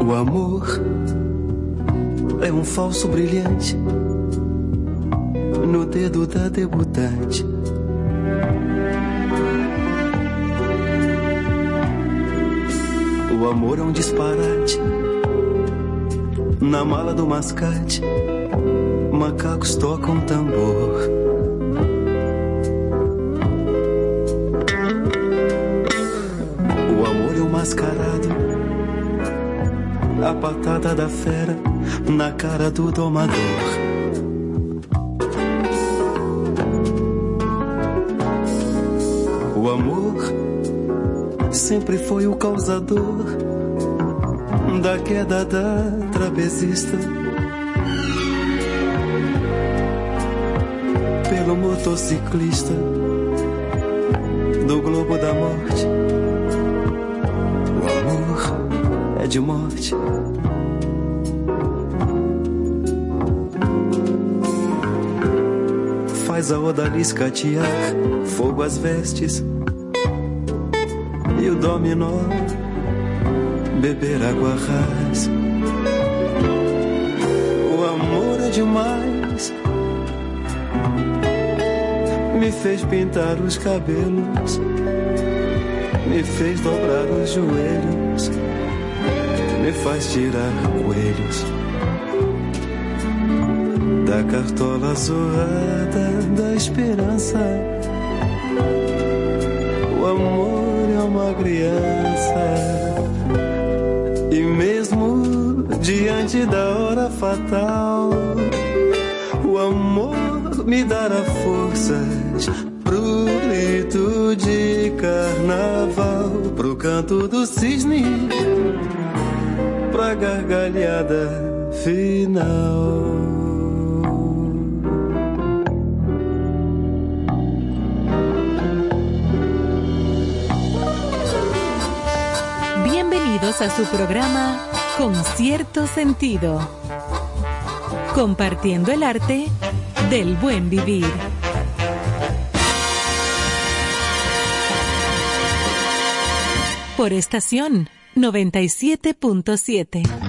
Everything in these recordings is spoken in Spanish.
O amor é um falso brilhante no dedo da debutante. O amor é um disparate na mala do mascate. Macacos tocam tambor. O amor é o mascarado, a patada da fera na cara do domador. O amor sempre foi o causador da queda da trapezista. Pelo motociclista do Globo da Morte. De morte. Faz a odalisca catear fogo às vestes e o dominó beber água rasa. O amor é demais. Me fez pintar os cabelos, me fez dobrar os joelhos, me faz tirar coelhos da cartola zoada da esperança. O amor é uma criança. E mesmo diante da hora fatal, o amor me dará forças pro grito de carnaval, pro canto do cisne, final. Bienvenidos a su programa Con cierto sentido, compartiendo el arte del buen vivir. Por estación 97.7.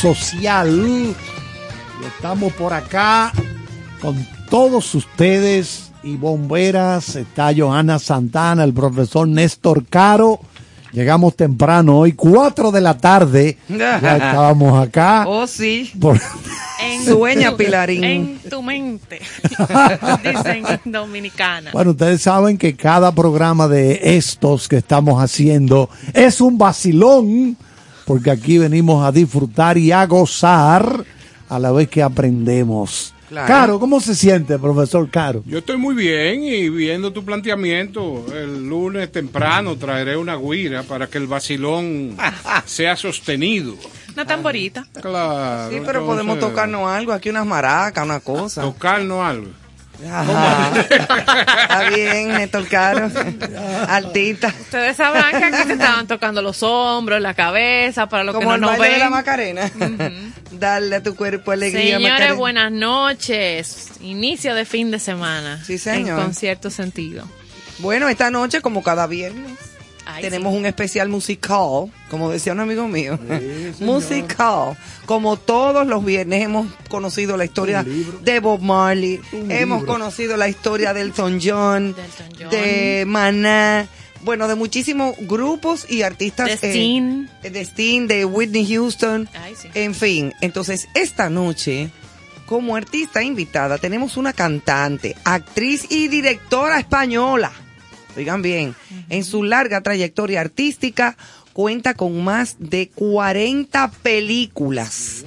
Social. Y estamos por acá con todos ustedes y bomberas. Está Johanna Santana, el profesor Néstor Caro. Llegamos temprano hoy, 4 de la tarde. Ya estábamos acá. Oh, sí. Por- En Sueña, Pilarín. En tu mente, dicen en dominicana. Bueno, ustedes saben que cada programa de estos que estamos haciendo es un vacilón, porque aquí venimos a disfrutar y a gozar a la vez que aprendemos. Claro. Caro, ¿cómo se siente, profesor Caro? Yo estoy muy bien y viendo tu planteamiento, el lunes temprano traeré una guira para que el vacilón sea sostenido. Una tamborita. Claro. Sí, pero podemos tocarnos algo, aquí unas maracas, una cosa. Tocarnos algo. Ajá. Está bien, Néstor Caro. Altita. Ustedes sabrán que aquí se estaban tocando los hombros, la cabeza, para los Como que el no nos baile de la. Macarena. Dale a tu cuerpo alegría. Señores, Macarena. buenas noches. Inicio de fin de semana. Sí, señor. En concierto sentido. Bueno, esta noche, como cada viernes, Ay, tenemos sí. un especial musical, como decía un amigo mío. musical. Como todos los viernes hemos conocido la historia de Bob Marley, hemos conocido la historia de Elton John, De Elton John. de Maná, bueno, de muchísimos grupos y artistas. De eh, Sting. de Sting, de Whitney Houston. Ay, sí. En fin, entonces esta noche, como artista invitada, tenemos una cantante, actriz y directora española. Oigan bien, en su larga trayectoria artística cuenta con más de 40 películas.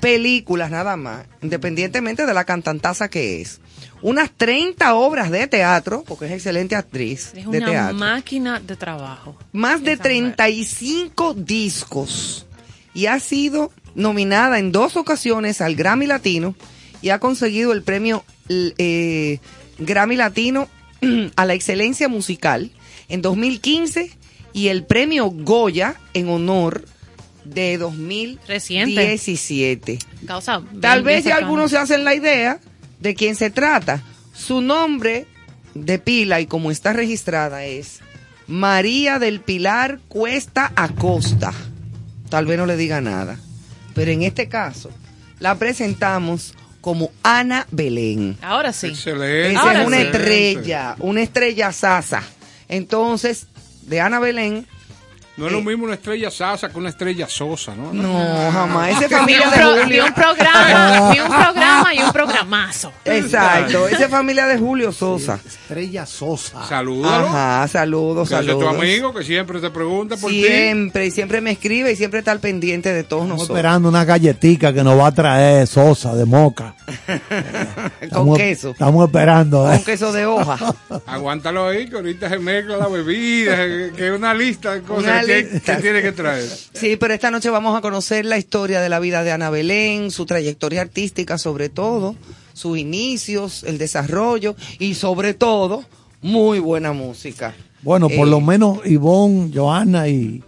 Películas nada más, independientemente de la cantantaza que es. Unas 30 obras de teatro, porque es excelente actriz Es de una teatro máquina de trabajo. más de Esa mujer. 35 discos y ha sido nominada en dos ocasiones al Grammy Latino y ha conseguido el premio eh, Grammy Latino a la excelencia musical en 2015 y el premio Goya en honor de 2017. Causa. Tal vez ya algunos se hacen la idea de quién se trata. Su nombre de pila y como está registrada es María del Pilar Cuesta Acosta. Tal vez no le diga nada. Pero en este caso la presentamos como Ana Belén. Ahora sí. Excelente. Esa Ahora es una sí. estrella, una estrella sasa. Entonces, de Ana Belén, No es lo mismo una estrella sasa que una estrella sosa, ¿no? no, jamás. Esa es Ni familia de pro- ni Julio. un programa, ni un programa y un programazo. Exacto, esa es familia de Julio Sosa. Estrella Sosa. Salúdalo. Ajá, saludos, ese es tu saludos. amigo que siempre te pregunta por ti. Siempre, y siempre me escribe y siempre está al pendiente de todos Estamos nosotros. esperando una galletita que nos va a traer Sosa de moca. Con Estamos- queso. Estamos esperando. ¿eh? Con queso de hoja. Aguántalo ahí, que ahorita se mezcla la bebida, que que es una lista de cosas Que tiene que traer. Sí, pero esta noche vamos a conocer la historia de la vida de Ana Belén, su trayectoria artística sobre todo, sus inicios, el desarrollo y sobre todo, muy buena música. Bueno, por Eh, lo menos Ivonne, Joana y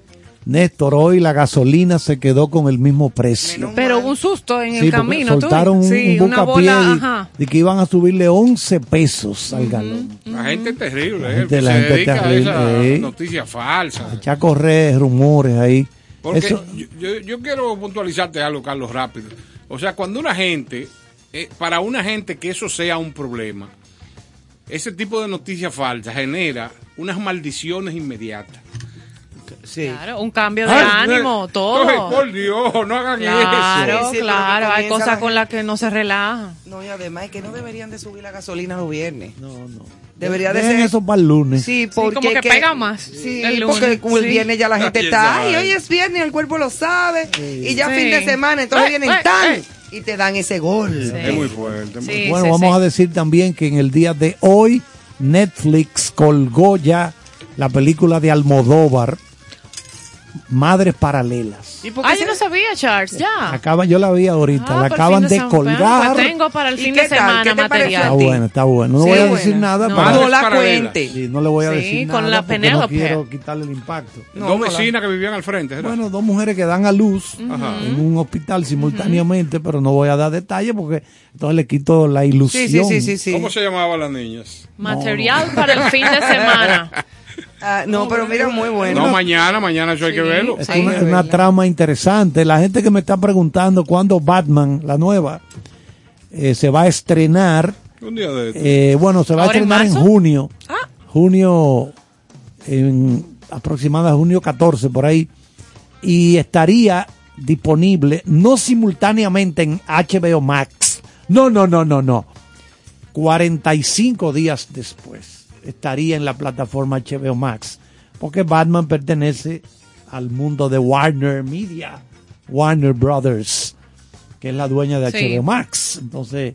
Néstor, hoy la gasolina se quedó con el mismo precio. Pero hubo un susto en Sí, el camino. ¿tú? soltaron un, sí, un una bola. de que iban a subirle 11 pesos al galón. La gente es terrible, La ¿eh? gente- que la se gente dedica terrible, a esa eh. noticia falsa. Echa a correr rumores ahí. Porque Eso, yo, yo- yo quiero puntualizarte algo, Carlos, rápido. O sea, cuando una gente, eh, para una gente que eso sea un problema, ese tipo de noticias falsas genera unas maldiciones inmediatas. Sí. Claro, un cambio de Ay, ánimo, todo. ay, por Dios, no hagan Claro, eso. Sí, sí, claro, hay cosas la con las que no se relajan. No, y además es que no deberían de subir la gasolina los viernes. no, no. Debería de ser... eso para el lunes. Sí, porque como que pega más Sí, el lunes, porque como el sí. viernes ya la gente Ay, está, ay, esa hoy es viernes, el cuerpo lo sabe, y ya Sí. fin de semana, entonces Ay, vienen ay, tan ay. y te dan ese gol. Sí. Es muy fuerte. muy Sí, bueno, sí, vamos sí. a decir también que en el día de hoy Netflix colgó ya la película de Almodóvar, Madres Paralelas. ¿Y por qué Ay, yo se- no sabía, Charles, ya. Acaban, yo la vi ahorita, Ah, la acaban de, colgar. Pues tengo para el ¿Y fin de semana ¿Qué te pareció Está buena, está buena. No Sí, voy a buena. decir nada No. para No la cuente. Sí, no le voy a Sí, decir con nada la porque no Penélope. quiero quitarle el impacto. No, Dos no la- vecinas que vivían al frente. ¿verdad? Bueno, dos mujeres que dan a luz Ajá. en un hospital simultáneamente, pero no voy a dar detalles porque entonces le quito la Sí, ilusión. sí, sí, sí, sí. ¿Cómo se llamaban las niñas? Material para el fin de semana. Ah, no, pero mira, muy bueno. No, mañana, mañana eso hay que verlo. Es una, trama interesante. La gente que me está preguntando cuándo Batman, la nueva, eh, se va a estrenar. Un día de esto. eh, bueno, se va a ¿Ahora en estrenar en, junio. Ah. Junio, en aproximadamente junio 14, por ahí. Y estaría disponible, no simultáneamente en HBO Max. No, no, no, no, no. 45 días después estaría en la plataforma HBO Max. Porque Batman pertenece al mundo de Warner Media, Warner Brothers, que es la dueña de Sí. HBO Max. Entonces,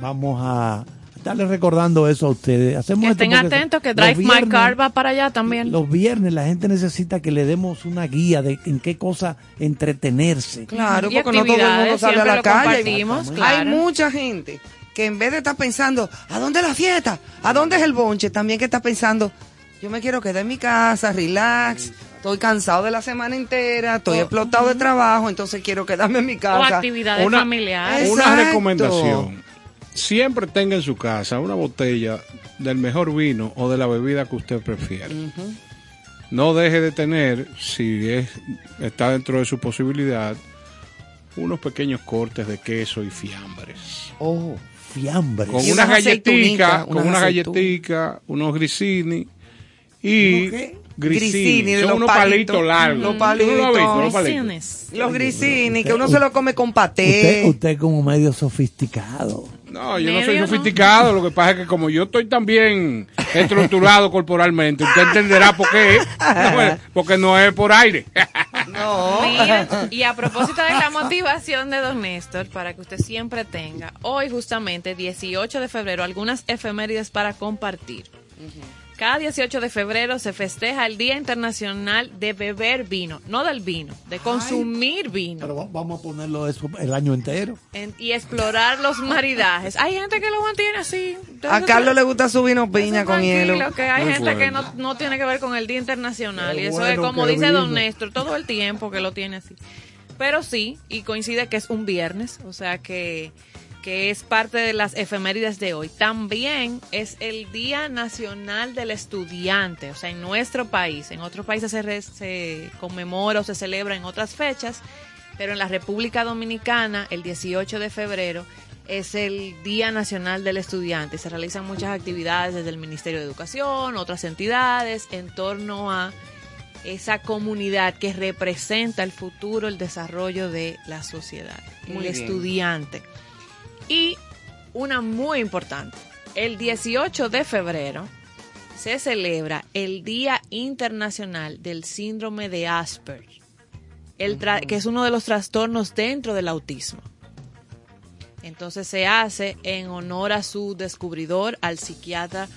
vamos a estarles recordando eso a ustedes. Hacemos Que estén atentos que Drive My viernes- Car va para allá también. Los viernes la gente necesita que le demos una guía de en qué cosa entretenerse. Claro, porque no todo el mundo sale a la calle. Hay claro. mucha gente que en vez de estar pensando, ¿a dónde es la fiesta? ¿A dónde es el bonche? También que está pensando, yo me quiero quedar en mi casa, relax, estoy cansado de la semana entera, estoy explotado de trabajo, entonces quiero quedarme en mi O casa. actividades Una- familiares. Una Exacto. recomendación. Siempre tenga en su casa una botella del mejor vino o de la bebida que usted prefiera. No deje de tener, si es, está dentro de su posibilidad, unos pequeños cortes de queso y fiambres. Oh, fiambre. Con unas galletitas, con unas galletitas, unos grisini y grisini. Son los unos palitos. palitos largos. Los ¿Tú no lo has visto, palitos. los. Los grisini, Usted- que uno se lo come con paté. Usted, usted como medio sofisticado. No, yo no soy no. sofisticado, lo que pasa es que como yo estoy tan bien estructurado corporalmente, usted entenderá por qué. No, porque no es por aire. No. Mira, y a propósito de la motivación de Don Néstor, para que usted siempre tenga, hoy justamente 18 de febrero, algunas efemérides para compartir. Cada 18 de febrero se festeja el Día Internacional de Beber Vino, no del vino, de consumir vino Pero va- vamos a ponerlo eso el año entero. en- y explorar los maridajes. Hay gente que lo mantiene así. A Carlos le gusta su vino piña con hielo. que hay Muy gente que no, no tiene que ver con el Día Internacional. Qué y eso bueno es como dice Don. Néstor, todo el tiempo que lo tiene así. Pero sí, y coincide que es un viernes, o sea que, que es parte de las efemérides de hoy. También es el Día Nacional del Estudiante, o sea, en nuestro país. En otros países se, re- se conmemora o se celebra en otras fechas, pero en la República Dominicana, el 18 de febrero, es el Día Nacional del Estudiante. Se realizan muchas actividades desde el Ministerio de Educación, otras entidades, en torno a esa comunidad que representa el futuro, el desarrollo de la sociedad, Muy el bien. estudiante. Y una muy importante, el 18 de febrero se celebra el Día Internacional del Síndrome de Asperger, el que es uno de los trastornos dentro del autismo. Entonces se hace en honor a su descubridor, al psiquiatra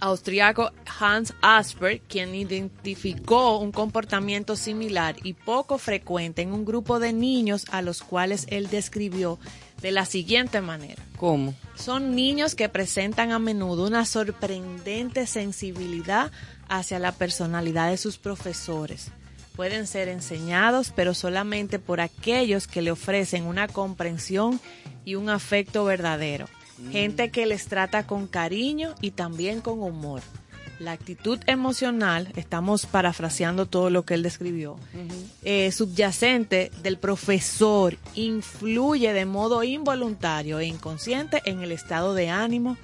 austriaco Hans Asperger, quien identificó un comportamiento similar y poco frecuente en un grupo de niños a los cuales él describió de la siguiente manera. ¿Cómo? Son niños que presentan a menudo una sorprendente sensibilidad hacia la personalidad de sus profesores. Pueden ser enseñados, pero solamente por aquellos que le ofrecen una comprensión y un afecto verdadero. Gente que les trata con cariño y también con humor. La actitud emocional, estamos parafraseando todo lo que él describió, eh, subyacente del profesor influye de modo involuntario e inconsciente en el estado de ánimo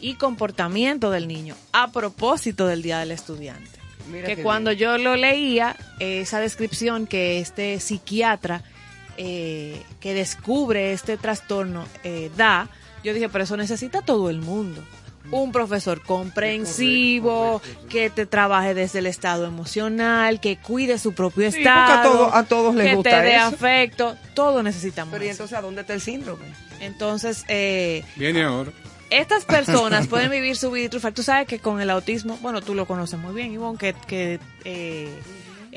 y comportamiento del niño a propósito del Día del Estudiante. Mira que cuando yo lo leía, eh, esa descripción que este psiquiatra eh, que descubre este trastorno eh, da, yo dije, pero eso necesita todo el mundo. Un profesor comprensivo, que te trabaje desde el estado emocional, que cuide su propio Sí, porque estado, a todo- a todos les que gusta te dé afecto, todo necesitamos. Pero ¿y eso. entonces a dónde está el síndrome? Entonces, eh, Viene ahora. estas personas pueden vivir su vida y. Tú sabes que con el autismo, bueno, tú lo conoces muy bien, Ivonne, que, que eh,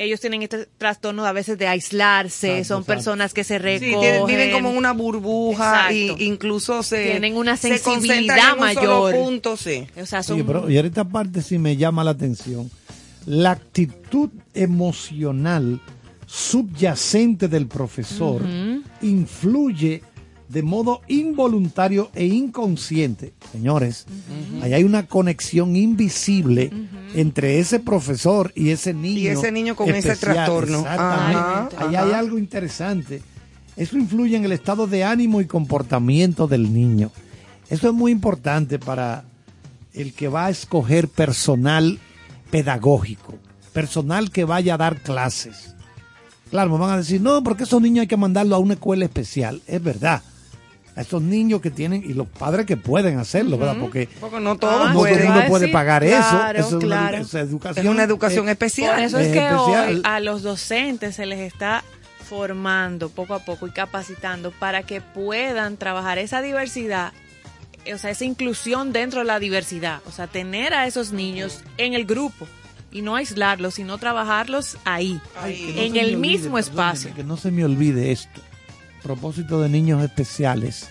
ellos tienen este trastorno a veces de aislarse, Exacto, son exacto. personas que se Sí, recogen. tienen- viven como en una burbuja Exacto. y incluso se Tienen una se sensibilidad en un solo mayor. punto, sí. O sea, son Oye, pero y ahorita parte sí me llama la atención. La actitud emocional subyacente del profesor influye de modo involuntario e inconsciente. Señores, ahí hay una conexión invisible entre ese profesor y ese niño. Y ese niño con ese trastorno. Exactamente. Ajá, ahí ajá. hay algo interesante. Eso influye en el estado de ánimo y comportamiento del niño. Eso es muy importante para el que va a escoger personal pedagógico, personal que vaya a dar clases. Claro, me van a decir, no, porque esos niños hay que mandarlo a una escuela especial. Es verdad. A esos niños que tienen, y los padres que pueden hacerlo, ¿verdad? Porque Porque no todos no todo el pueden. mundo Ah, puede sí, pagar claro, eso. Eso es una, claro. esa educación, Es una educación eh, especial. Por eso es Es que especial. hoy a los docentes se les está formando poco a poco y capacitando para que puedan trabajar esa diversidad, o sea, esa inclusión dentro de la diversidad, o sea, tener a esos niños en el grupo y no aislarlos, sino trabajarlos ahí, Ay, no en el olvide, mismo espacio. Que no se me olvide esto. Propósito de niños especiales,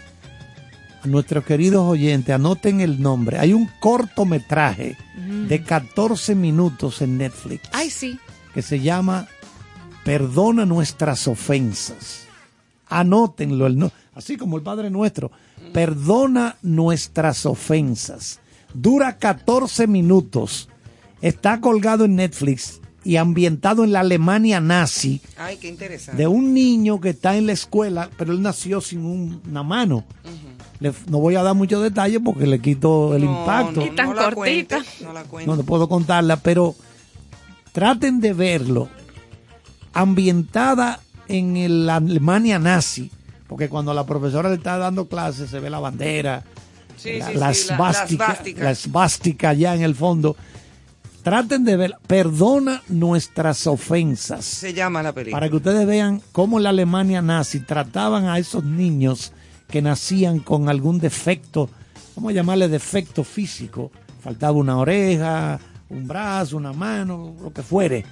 a nuestros queridos oyentes, anoten el nombre. Hay un cortometraje de 14 minutos en Netflix Ay, sí. que se llama Perdona nuestras ofensas. Anótenlo, el no- así como el Padre Nuestro. Perdona nuestras ofensas. Dura 14 minutos. Está colgado en Netflix y ambientado en la Alemania nazi Ay, qué interesante. de un niño que está en la escuela, pero él nació sin un- una mano. Le- no voy a dar muchos detalles porque le quito el No, impacto. no, Y tan no la cortita. cuente, no la cuente. No, no puedo contarla, pero traten de verlo ambientada en el- la Alemania nazi, porque cuando la profesora le está dando clases se ve la bandera, Sí, la, sí, la sí, la- esvástica, la esvástica. la esvástica allá en el fondo. Traten de ver, perdona nuestras ofensas Se llama la película. para que ustedes vean cómo la Alemania nazi trataban a esos niños que nacían con algún defecto, vamos a llamarle defecto físico, faltaba una oreja, un brazo, una mano, lo que fuere,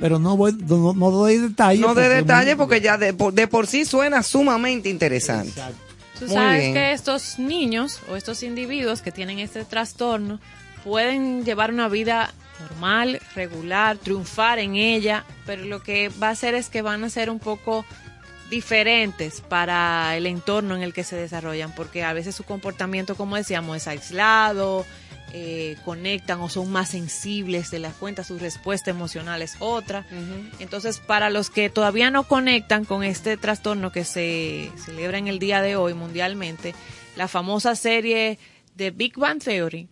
pero no, voy, no, no doy detalles. No de porque detalle muy- porque ya de por, de por sí suena sumamente interesante. Exacto. Tú Muy sabes bien. que estos niños o estos individuos que tienen este trastorno pueden llevar una vida normal, regular, triunfar en ella, pero lo que va a hacer es que van a ser un poco diferentes para el entorno en el que se desarrollan, porque a veces su comportamiento, como decíamos, es aislado, eh, conectan o son más sensibles de la cuenta, su respuesta emocional es otra. Entonces, para los que todavía no conectan con este trastorno que se celebra en el día de hoy mundialmente, la famosa serie de Big Bang Theory,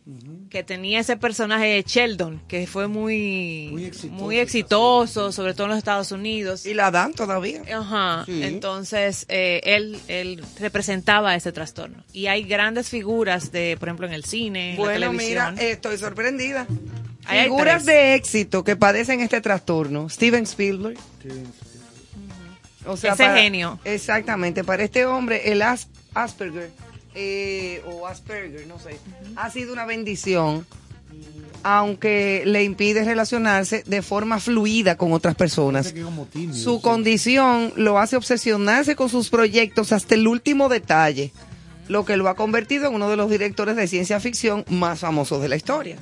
que tenía ese personaje de Sheldon, que fue muy, Muy exitoso muy esa exitoso, sobre todo en los Estados Unidos. Y la dan todavía. Ajá. Sí. Entonces, eh, él, él representaba ese trastorno. Y hay grandes figuras de, por ejemplo, en el cine, en la Bueno, mira, estoy sorprendida. Hay Figuras tres. de éxito que padecen este trastorno. Steven Spielberg. O Ese para- genio. Exactamente. Para este hombre, el As- Asperger, eh, o Asperger, no sé, ha sido una bendición, aunque le impide relacionarse de forma fluida con otras personas. Tímido, Su sí. condición lo hace obsesionarse con sus proyectos hasta el último detalle, lo que lo ha convertido en uno de los directores de ciencia ficción más famosos de la historia.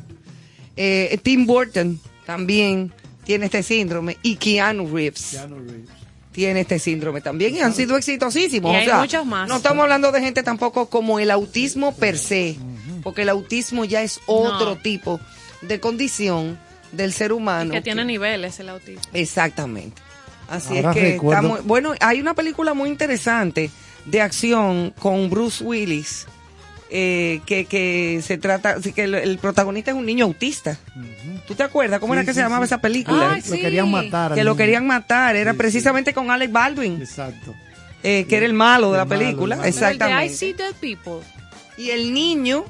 Eh, Tim Burton también tiene este síndrome y Keanu Reeves Keanu Reeves. Tiene este síndrome también y han sido exitosísimos. Y o hay sea, muchos más. No estamos hablando de gente tampoco como el autismo per se, porque el autismo ya es otro No. tipo de condición del ser humano. que tiene niveles el autismo. Exactamente. Así Ahora es que recuerdo- estamos- bueno, hay una película muy interesante de acción con Bruce Willis eh, que, que se trata, que el, el protagonista es un niño autista. ¿Tú te acuerdas cómo Sí, era que sí, se llamaba sí. esa película? Ay, Lo querían matar. que lo niño. querían matar, era Sí, sí. precisamente con Alec Baldwin, Exacto. eh, que era el malo de El la malo, película. el malo. Pero el de I Exactamente. See Dead People. Y el niño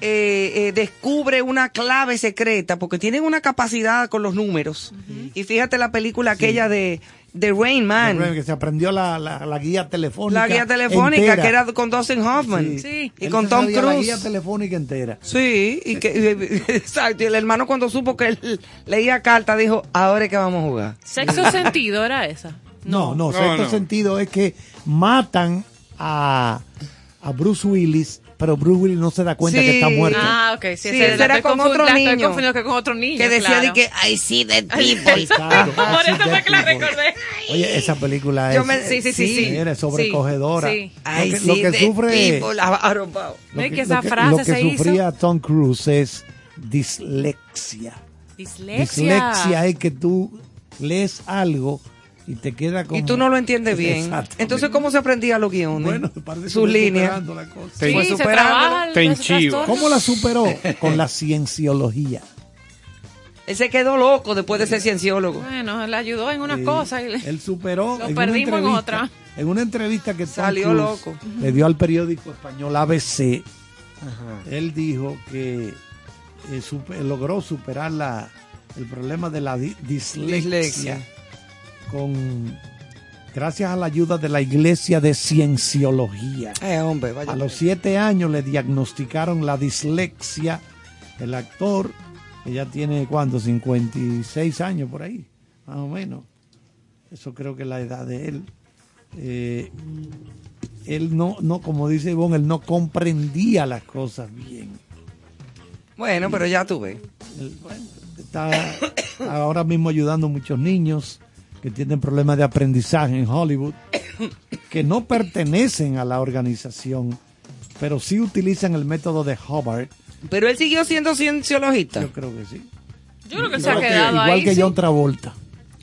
eh, eh, descubre una clave secreta porque tienen una capacidad con los números. Y fíjate la película aquella de, de Rain Man. Que se aprendió la, la, la guía telefónica. La guía telefónica entera. que era con Dustin Hoffman. Sí. Y Él con se Tom sabía La Cruise. guía telefónica entera. Sí, y que, exacto. Y el hermano cuando supo que él leía carta dijo, ahora es que vamos a jugar. Sexo sentido era esa. No, no, No, sexto no. sentido es que matan a, a Bruce Willis, pero Bruce Willis no se da cuenta Sí. que está muerto. Ah, ok. Sí, Sí, ese era estoy con otro la estoy niño. que con otro niño. que decía claro. de que I see dead people. Exacto. Por eso fue que la de tipo. recordé. Oye, esa película es, Yo me- Sí, sí, sí, sí. Mira, es sobrecogedora. Sí, sí. Lo I que, lo see que sufre, people. Y lo que esa lo frase lo que se hizo. sufría Tom Cruise es dislexia. Dislexia. Dislexia es que tú lees algo y te queda como... Y tú no lo entiendes bien. Entonces, ¿cómo se aprendía los guiones? Bueno, parece que Sus fue líneas. superando la cosa. Te- Sí, Fue se superándolo. trabaja el- Te enchivo. ¿Cómo la superó? Con la cienciología. Él se quedó loco después de ser cienciólogo. Bueno, le ayudó en una Sí, cosa. y le- Él superó. Lo en perdimos en otra. En una entrevista que Salió loco. le dio al periódico español ABC, él dijo que eh, supe- logró superar la, el problema de la di- dislexia, Dislexia. Con gracias a la ayuda de la iglesia de cienciología. Eh, hombre, vaya. A los siete años le diagnosticaron la dislexia. El actor, que ya tiene, ¿cuánto? 56 años por ahí, más o menos. Eso creo que es la edad de él. eh, él no, no, como dice Ivonne, él no comprendía las cosas bien. Bueno, pero ya tú ves. Él, bueno, está ahora mismo ayudando a muchos niños que tienen problemas de aprendizaje en Hollywood, que no pertenecen a la organización, pero sí utilizan el método de Hubbard. Pero él siguió siendo cienciologista. Yo creo que sí. Yo creo que se ha Igual que- quedado igual ahí. que sí. John Travolta.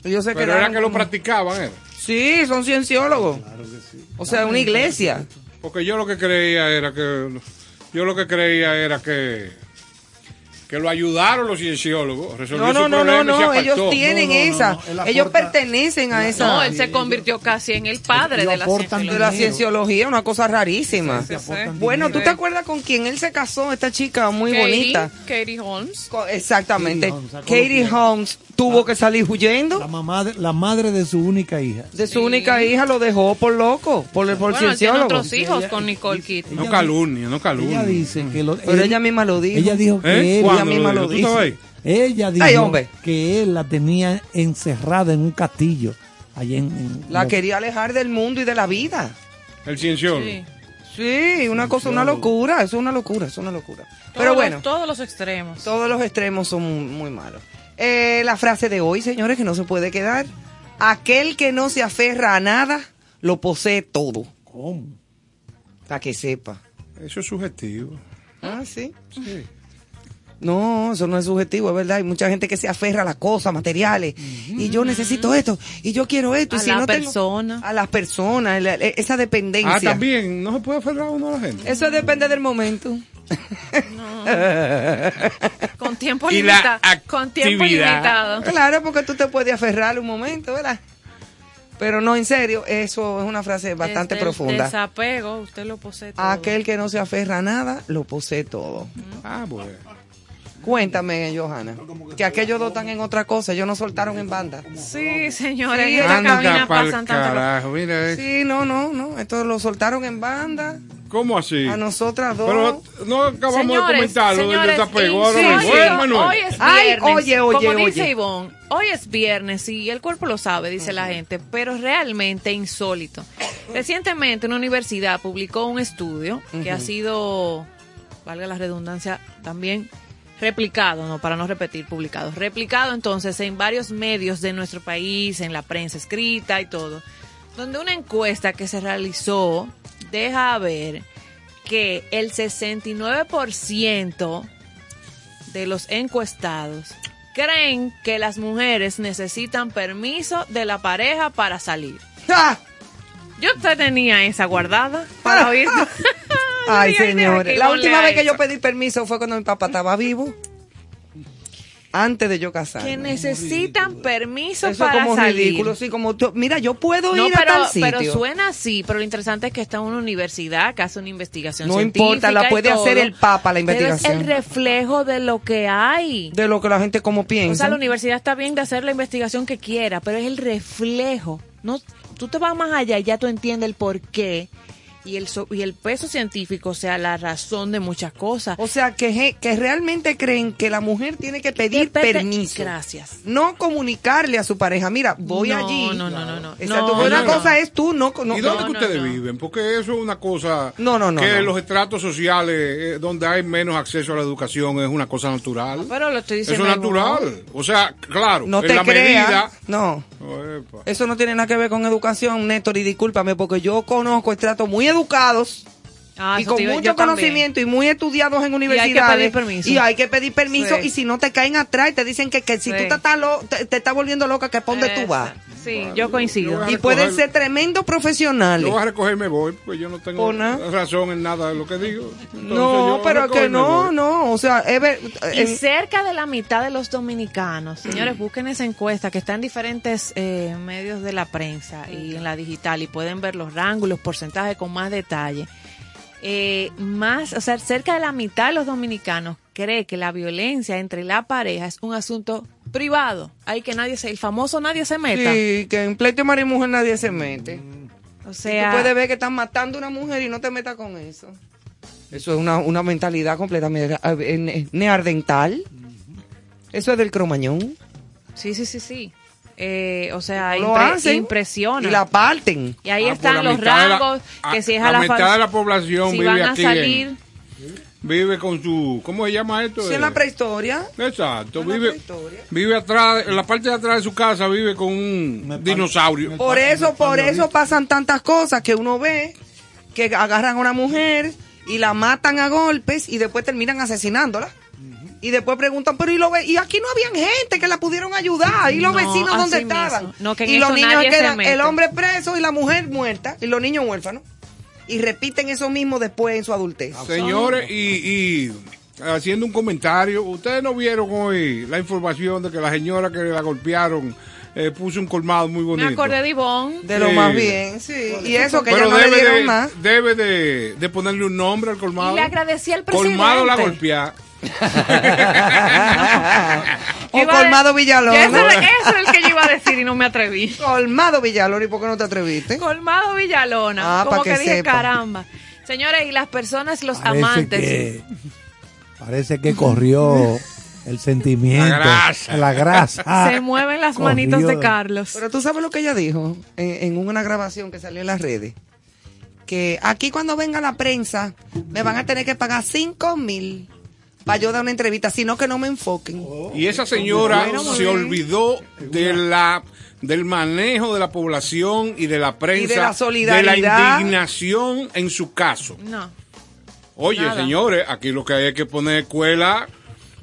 Ellos se Pero quedaron era que lo practicaban, era. Sí, son cienciólogos. O sea, una iglesia. Porque yo lo que creía era que. Yo lo que creía era que. Que lo ayudaron los cienciólogos. resolvió No, no, su no, no, problema y se no. Ellos tienen No, no, no, esa. no. Ellos aporta- pertenecen a esa. No, él se convirtió casi en el padre de la de cienciología. la cienciología, una cosa rarísima. Bueno. ¿tú te acuerdas con quién él se casó? Esta chica muy Katie, bonita. Katie Holmes. Exactamente. Katie Holmes, tuvo que salir huyendo. La, mamá de- la madre de su única hija. De su única hija lo dejó por loco, por el por Bueno, cienciólogo. otros hijos Ella- con Nicole Kidman. No calumnia, no calumnia. Ella dice que lo, Pero él- ella misma lo dijo. ella dijo que ¿Eh? él, ¿Cuándo ella misma dijo? lo ¿Tú dice. estabas ahí? ella dijo Ay, hombre. que él la tenía encerrada en un castillo allá en, en- La quería alejar del mundo y de la vida. El cienciólogo. Sí. Sí, una cosa, una locura, eso es una locura, eso es una locura. Pero Todos- bueno, Todos los extremos. todos los extremos son muy, muy malos. Eh, la frase de hoy, señores, que no se puede quedar. Aquel que no se aferra a nada, lo posee todo. ¿Cómo? Para que sepa. Eso es subjetivo. Ah, sí. No, eso no es subjetivo, es verdad. Hay mucha gente que se aferra a las cosas materiales. Y yo necesito esto, y yo quiero esto. y A si la no tengo- persona. a las personas, la- la- esa dependencia. Ah, también. No se puede aferrar uno a la gente. Eso depende del momento. Con tiempo Y limitado. Con tiempo actividad. limitado. Claro, porque tú te puedes aferrar un momento, ¿verdad? Pero no, en serio, eso es una frase bastante Desde el profunda. Desapego, usted lo posee todo. Aquel que no se aferra a nada, lo posee todo. Ah, bueno. Cuéntame, Johanna, que aquellos dos están en otra cosa, ellos no soltaron en banda. Sí, señores, Sí, en esta cabina pasan carajo, mira. eh. Sí, no, no, no, esto lo soltaron en banda, ¿Cómo así? a nosotras dos. Pero no acabamos Señores, de comentarlo del señores, desapego. Ahora insólito. mismo. ¿Eh, Manuel? Hoy es Ay, viernes. oye, oye, Como dice. Ivonne, hoy es viernes y el cuerpo lo sabe, dice la gente, pero realmente insólito. Recientemente una universidad publicó un estudio que ha sido, valga la redundancia, también replicado, no para no repetir, publicado, replicado entonces en varios medios de nuestro país, en la prensa escrita y todo, donde una encuesta que se realizó deja ver que el 69% de los encuestados creen que las mujeres necesitan permiso de la pareja para salir. ¡Ah! Yo te tenía esa guardada para oír. Ay, señores, la última vez que yo pedí permiso fue cuando mi papá estaba vivo, antes de yo casarme. que necesitan permiso Eso es para como salir. ridículo, sí, como tú- mira, yo puedo No, ir pero, a tal sitio. pero suena así, pero lo interesante es que está en una universidad que hace una investigación No científica importa, la puede todo, hacer el Papa, la pero investigación. es el reflejo de lo que hay. de lo que la gente como O piensa. sea, la universidad está bien de hacer la investigación que quiera, pero es el reflejo. No, tú te vas más allá y ya tú entiendes el por qué y el, so- y el peso científico, o sea, la razón de muchas cosas. O sea, que, que realmente creen que la mujer tiene que pedir permiso. Gracias. No comunicarle a su pareja, mira, voy No, allí. no, no, no, no. Exacto, No, una no, cosa no. es tú, no... no ¿Y dónde no, que no, ustedes no. viven? Porque eso es una cosa No, no, no, que no. los estratos sociales eh, donde hay menos acceso a la educación es una cosa natural. Pero lo estoy Eso diciendo. es natural. O sea, claro, No en te la creas. medida... No, eso no tiene nada que ver con educación, Néstor, y discúlpame, porque yo conozco estratos muy educados Ah, y con mucho también. conocimiento y muy estudiados en universidades. Y hay que pedir permiso. Sí. Y si no te caen atrás y te dicen que, que si Sí. tú te estás, lo- te, te estás volviendo loca, que pon de tú vas. Sí, yo coincido. yo Y pueden ser tremendos profesionales. Yo voy a recoger y me voy, porque yo no tengo razón en nada de lo que digo. Entonces, No, pero que no, voy. no. O sea, es ver- Y en- cerca de la mitad de los dominicanos, señores, busquen esa encuesta que está en diferentes eh, medios de la prensa y en la digital y pueden ver los rangos, los porcentajes con más detalle. Eh, más, o sea, cerca de la mitad de los dominicanos cree que la violencia entre la pareja es un asunto privado. Hay que nadie se, el famoso nadie se meta. sí, que en pleito marido y mujer nadie se mete. O Y sea, tú puedes ver que están matando a una mujer y no te metas con eso. Eso es una, una mentalidad completamente eh, ne- neardental. Eso es del cromañón. sí, sí, sí, sí. Eh, o sea, Lo impre- hacen impresiona. Y la parten. Y ahí Ah, están la los la- rangos, ah, que si es la a la, mitad de la población si vive van a aquí en- salir, Vive con su. ¿Cómo se llama esto? Si en la prehistoria. Exacto, en la vive, prehistoria. vive atrás, en la parte de atrás de su casa vive con un dinosaurio. Por eso, por eso pasan tantas cosas que uno ve que agarran a una mujer y la matan a golpes y después terminan asesinándola. Y después preguntan, pero y, lo ve- y aquí no habían gente que la pudieron ayudar. ¿Y los No, vecinos dónde estaban? No, que y los niños quedan, el hombre preso y la mujer muerta y los niños huérfanos. Y repiten eso mismo después en su adultez. Señores, y, y haciendo un comentario, ustedes no vieron hoy la información de que la señora que la golpearon eh, puso un colmado muy me bonito. acordé de Ivonne. De lo Sí. más bien, sí. Y eso que Pero ya no le debe, dieron de, más. debe de, de ponerle un nombre al colmado. Y le agradecí al presidente. Colmado la golpea. o Colmado Villalona. Eso, es- eso es el que yo iba a decir y no me atreví. Colmado Villalona, ¿y por qué no te atreviste? Colmado Villalona. Ah, como que, que dije, sepa. caramba. Señores, y las personas, los Parece amantes. que, parece que corrió el sentimiento, La grasa. la grasa. Se mueven las Corrió manitos de de- Carlos. Pero tú sabes lo que ella dijo en, en una grabación que salió en las redes. Que aquí cuando venga la prensa me van a tener que pagar 5 mil para yo dar una entrevista, sino que no me enfoquen. Y esa señora Bueno, se olvidó de la del manejo de la población y de la prensa, Y de la de solidaridad. la indignación en su caso. No. Oye, Nada. señores, aquí lo que hay es que poner escuela.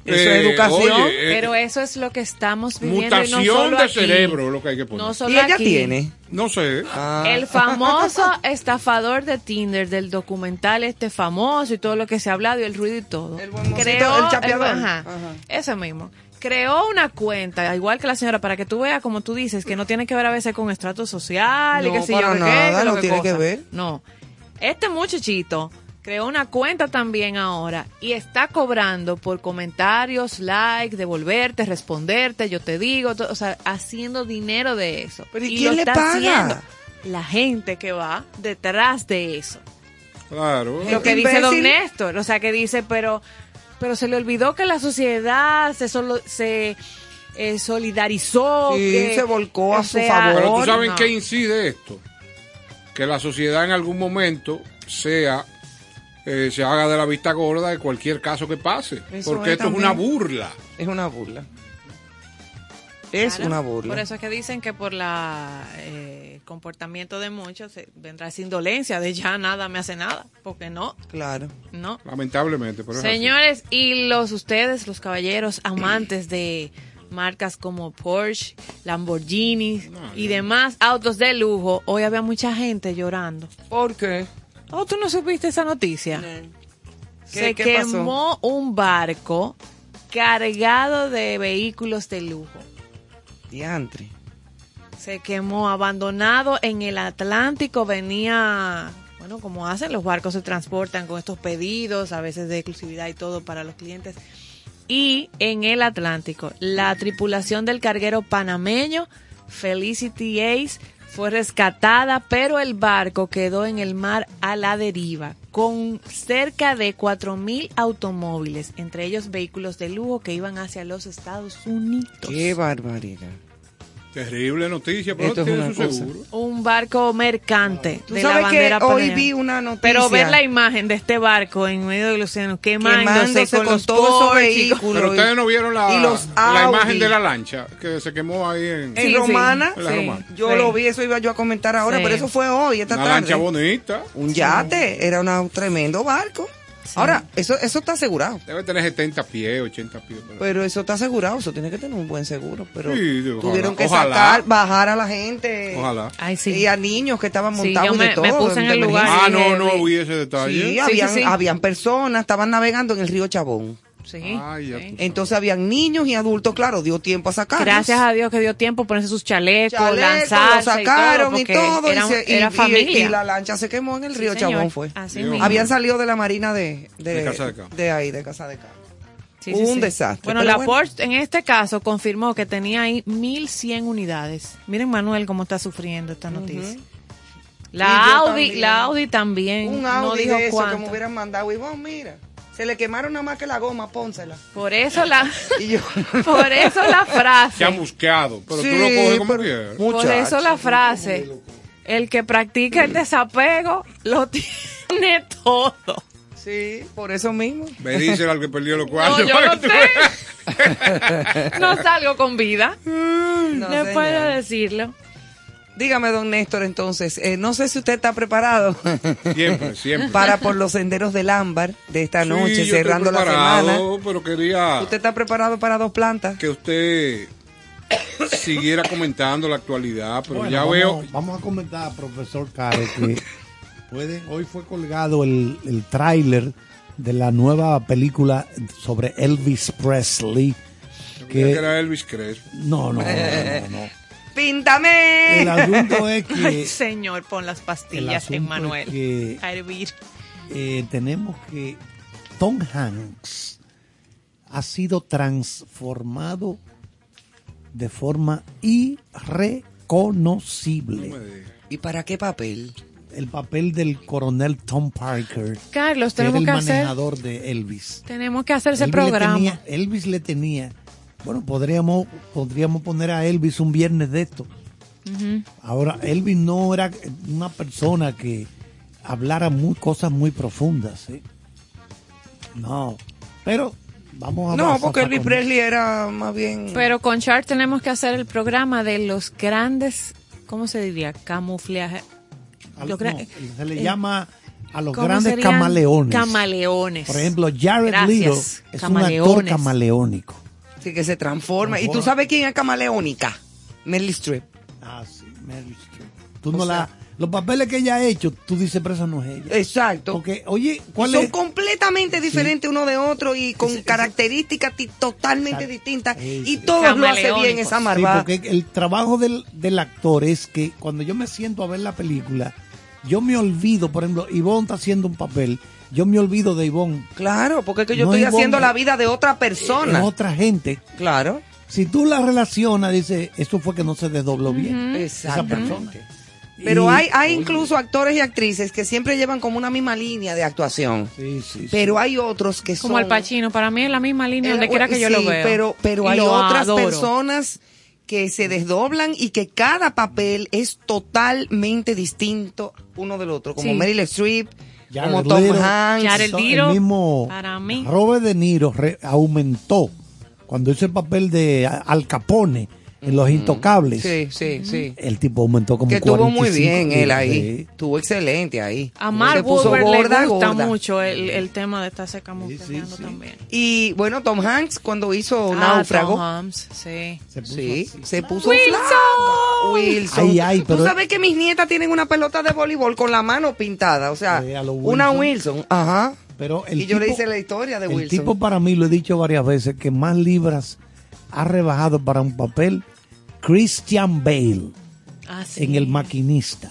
Eso es educación, oye, eh, Pero eso es lo que estamos viviendo. y no mutación solo de aquí. cerebro lo que hay que poner. No solo Y ella aquí. tiene. no sé. Ah, El famoso estafador de Tinder del documental este famoso y todo lo que se ha hablado y el ruido y todo. El buen mocito, el chapeador. ajá, Ajá. ese mismo. Creó una cuenta, igual que la señora, para que tú veas, como tú dices, que no tiene que ver a veces con estrato social y No, que si yo para que qué, nada, que lo no que tiene que ver. No. Este muchachito creó una cuenta también ahora y está cobrando por comentarios, like, devolverte, responderte, yo te digo, o sea, haciendo dinero de eso. Pero, ¿y lo quién le está paga? haciendo La gente que va detrás de eso. Claro. Lo que dice imbécil. don Néstor, o sea, que dice, pero pero se le olvidó que la sociedad se solo se eh, solidarizó, Sí, que, se volcó a su sea, favor. Pero tú sabes no. qué incide esto. Que la sociedad en algún momento sea eh, se haga de la vista gorda de cualquier caso que pase. Eso porque es esto es una burla. es una burla. Es Claro, una burla. Por eso es que dicen que por la eh, comportamiento de muchos se- vendrá esa indolencia de ya nada me hace nada, porque no, Claro. no. Lamentablemente. Pero es así. Señores, y los ustedes, los caballeros amantes de marcas como Porsche, Lamborghini y demás autos de lujo, hoy había mucha gente llorando. ¿Por qué? Oh, ¿tú no supiste esa noticia? ¿Qué- Se qué pasó? quemó un barco cargado de vehículos de lujo. Diantre. Se quemó abandonado en el Atlántico. Venía, bueno, como hacen, los barcos se transportan con estos pedidos, a veces de exclusividad y todo para los clientes. Y en el Atlántico, la tripulación del carguero panameño Felicity Ace fue rescatada, pero el barco quedó en el mar a la deriva, con cerca de 4.000 automóviles, entre ellos vehículos de lujo que iban hacia los Estados Unidos. Qué barbaridad. Terrible noticia, pero Esto es tiene una su cosa. seguro. un barco mercante Tú de la sabes que bandera hoy panera. vi una noticia. pero ver la imagen de este barco en medio del océano quemándose, quemándose con, con, los todos esos vehículos. Pero ustedes no vieron la, y los la imagen de la lancha que se quemó ahí en Sí, Sí, sí. romana. En la romana. Yo Sí. lo vi, eso iba yo a comentar ahora, Sí. pero eso fue hoy, esta una tarde. lancha bonita. Un yate, era una- un tremendo barco. Ahora, eso eso está asegurado. Debe tener 70 pies, 80 pies. Pero eso está asegurado, eso tiene que tener un buen seguro. Pero Sí, ojalá, tuvieron que ojalá. sacar, bajar a la gente. Ojalá. Ay, sí. Y a niños que estaban montados yo y me- de todo. me puse en de el lugar. emergencia. Ah, no, no vi- vi ese detalle. Sí, Sí, habían, sí, sí. habían personas, estaban navegando en el río Chabón. Sí, Ay, Entonces habían niños y adultos, claro, dio tiempo a sacarlos. Gracias a Dios que dio tiempo ponerse sus chalecos, Chalecos, lanzarse lo sacaron y y todo, y, era, se- y- era y- familia. y la lancha se quemó en el río. Chabón fue. Así Dios. mismo. Habían salido de la marina de, de, De Casa de ahí, de Casa de Campo. Sí, sí, un sí. desastre. Bueno, la bueno. Porsche en este caso confirmó que tenía ahí 1100 unidades. Miren Manuel cómo está sufriendo esta noticia. La Audi, también. la Audi también Un no Audi dijo de eso que me hubieran mandado y vos mira. Se le quemaron nada más que la goma, pónsela. Por eso la, Y yo. por eso la frase. Chamusqueado, pero tú Sí, lo coges como pero- quieras. Por eso la frase. El que practica el desapego lo tiene todo. Sí, por eso mismo. Me dice al que perdió los No, cuartos. yo para no que tú salgo con vida. No, puedo señor. decirlo. Dígame, don Néstor, entonces, eh, no sé si usted está preparado Siempre, siempre. para por los senderos del ámbar de esta Sí, noche, yo estoy cerrando la preparado, semana. Pero quería ¿Usted está preparado para dos plantas? que usted siguiera comentando la actualidad, pero Bueno, ya vamos, veo. Vamos a comentar, profesor Caro, que pueden, hoy fue colgado el, el tráiler de la nueva película sobre Elvis Presley. que Que, era Elvis Crespo. no, no, no, no, no. ¡Píntame! El asunto es que Ay, señor, pon las el pastillas, es Emanuel. que A hervir. eh, tenemos que Tom Hanks ha sido transformado de forma irreconocible. ¿Y para qué papel? El papel del coronel Tom Parker, Carlos, que era tenemos el que hacer, manejador de Elvis. tenemos que hacer ese Elvis le programa. tenía- Elvis le tenía, bueno, podríamos, podríamos poner a Elvis un viernes de esto. Ahora, Elvis no era una persona que hablara muy, cosas muy profundas. ¿eh? No, pero vamos a No, porque Elvis Presley era más bien... Pero con Char tenemos que hacer el programa de los grandes, ¿cómo se diría? Camuflaje. al- no, se le eh, llama a los ¿Cómo grandes camaleones. Camaleones. Por ejemplo, Jared Gracias, Leto es un actor camaleónico. Sí, que se transforma. ¿Y tú sabes quién es camaleónica? Meryl Streep. Ah, sí, Meryl Streep. Tú no sea- la, los papeles que ella ha hecho, tú dices, pero esa no es ella. Exacto. Porque, oye, ¿cuál Son es? completamente diferentes uno de otro y con características ti- totalmente Exacto. distintas. Sí, Y sí. todo lo hace bien esa Sí, marva. porque el trabajo del, del actor es que cuando yo me siento a ver la película, yo me olvido, por ejemplo, Ivonne está haciendo un papel, yo me olvido de Ivonne. Claro, porque es que yo No estoy es haciendo la vida de otra persona. otra gente. Claro. Si tú la relacionas, dice, eso fue que no se desdobló bien. Esa persona. Pero Y- hay, hay incluso actores y actrices que siempre llevan como una misma línea de actuación. Sí, sí, sí. Pero hay otros que son... Como el Pachino, para mí es la misma línea donde Eh, quiera que yo lo vea. Pero, pero hay lo otras adoro. personas que se desdoblan y que cada papel es totalmente distinto uno del otro, como Sí. Meryl Streep, Jared como Tom. Hanks. Jared el mismo para mí. Robert De Niro re- aumentó cuando hizo el papel de Al Capone en Los Intocables. Sí, sí, sí. El tipo aumentó como Que estuvo muy 45 bien él ahí. sí. Estuvo excelente ahí. A Mark Wahlberg gorda, le gusta gorda. mucho el, el tema de estarse camuflajeando sí. también. Y bueno, Tom Hanks cuando hizo Ah, Náufrago. Tom Hanks, sí. Se puso Sí, así. se puso Wilson. flaco. Wilson. Ay, ay, pero- Tú sabes que mis nietas tienen una pelota de voleibol con la mano pintada, o sea, Sí, lo una Wilson. Ajá. Pero el y yo le tipo- hice la historia de el Wilson. tipo para mí, lo he dicho varias veces, que más libras ha rebajado para un papel Christian Bale Ah, sí. en El Maquinista.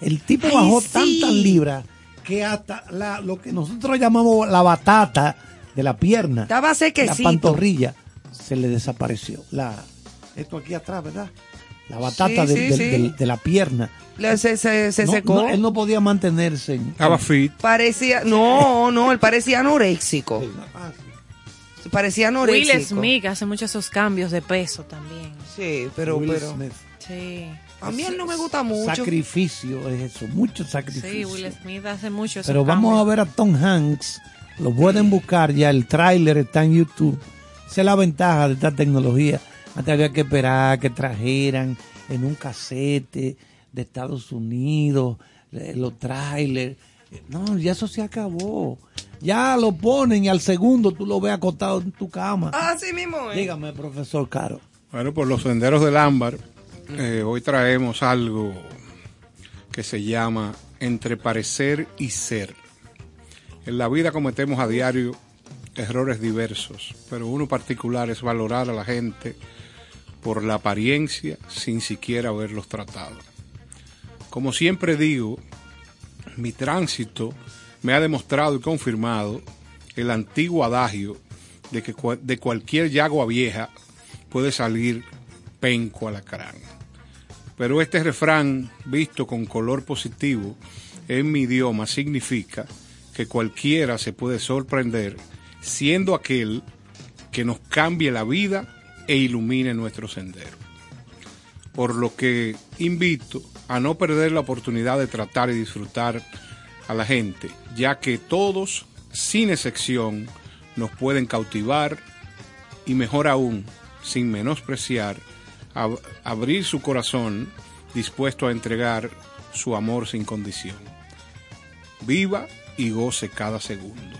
El tipo Ay, bajó sí. tantas libras que hasta la- lo que nosotros llamamos la batata de la pierna, Estaba la pantorrilla, se le desapareció. La, esto aquí atrás, ¿verdad? La batata Sí, de, sí, de- sí. de- de la pierna. Le- se se, se No, secó. no, él no podía mantenerse. en- Estaba fit. Parecía, no, no, él parecía anoréxico. Ah, sí. Parecía Will anoréxico. Smith hace muchos esos cambios de peso también. Sí, pero, Will pero. Smith. Sí. A mí él no me gusta mucho. Sacrificio es eso, mucho Sí, sacrificio. Will Smith hace mucho esos Pero vamos a ver a Tom Hanks. Lo pueden buscar ya, el tráiler está en YouTube. Esa es la ventaja de esta tecnología. Antes había que esperar que trajeran en un casete de Estados Unidos eh, los trailers. No, ya eso se acabó. Ya lo ponen y al segundo tú lo ves acostado en tu cama. Así mismo es. Dígame, profesor Caro. Bueno, por los senderos del ámbar, eh, hoy traemos algo que se llama entre parecer y ser. En la vida cometemos a diario errores diversos, pero uno particular es valorar a la gente por la apariencia sin siquiera haberlos tratado. Como siempre digo, mi tránsito me ha demostrado y confirmado el antiguo adagio de que de cualquier yagua vieja puede salir penco alacrán. Pero este refrán, visto con color positivo en mi idioma, significa que cualquiera se puede sorprender siendo aquel que nos cambie la vida e ilumine nuestro sendero. Por lo que invito a no perder la oportunidad de tratar y disfrutar a la gente, ya que todos, sin excepción, nos pueden cautivar y mejor aún, sin menospreciar, ab- abrir su corazón dispuesto a entregar su amor sin condición. Viva y goce cada segundo.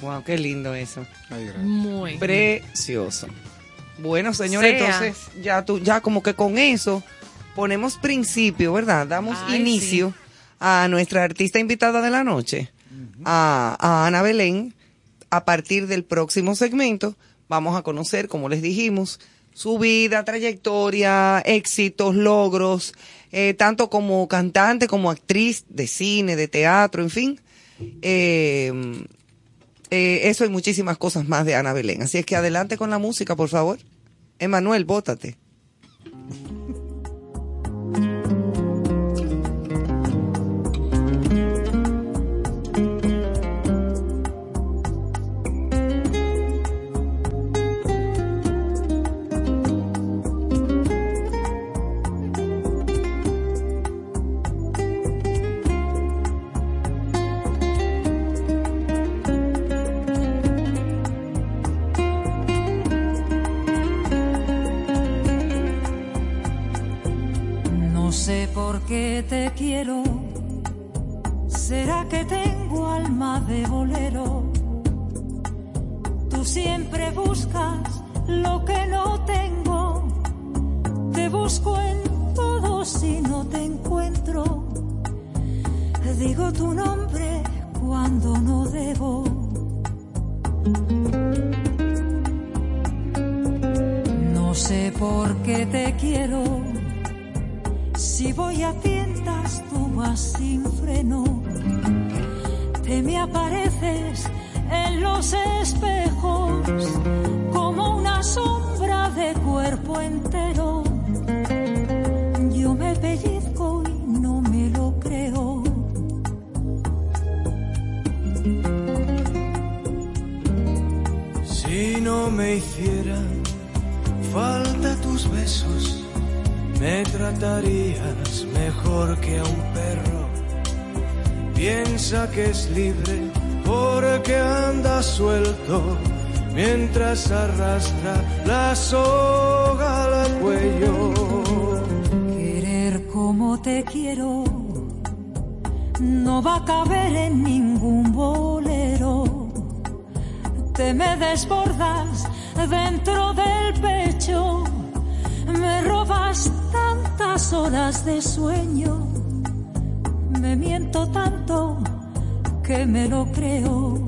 Wow, qué lindo eso. Ay. Muy. Precioso. Bueno, señores, Sea. entonces ya tú, ya como que con eso ponemos principio, ¿verdad? Damos Ay, inicio a nuestra artista invitada de la noche, a, Ana Belén. A partir del próximo segmento vamos a conocer, como les dijimos, su vida, trayectoria, éxitos, logros, eh, tanto como cantante, como actriz de cine, de teatro, en fin. Eh, eh, eso y muchísimas cosas más de Ana Belén. Así es que adelante con la música, por favor. Emanuel, bótate. Te quiero. ¿Será que tengo alma de bolero? Tú siempre buscas lo que no tengo. Te busco en todo si no te encuentro. Digo tu nombre cuando no debo. No sé por qué te quiero. Si voy a tiendas, sin freno. Te me apareces en los espejos como una sombra de cuerpo entero. Yo me pellizco y no me lo creo. Si no me hicieran falta tus besos, me tratarías mejor que a un perro. Piensa que es libre porque anda suelto mientras arrastra la soga al cuello. Querer como te quiero no va a caber en ningún bolero. Te me desbordas dentro del pecho, me robas tantas horas de sueño, me miento tanto que me lo creo.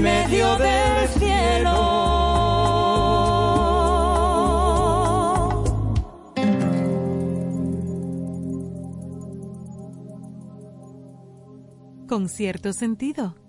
medio del cielo. Con cierto sentido.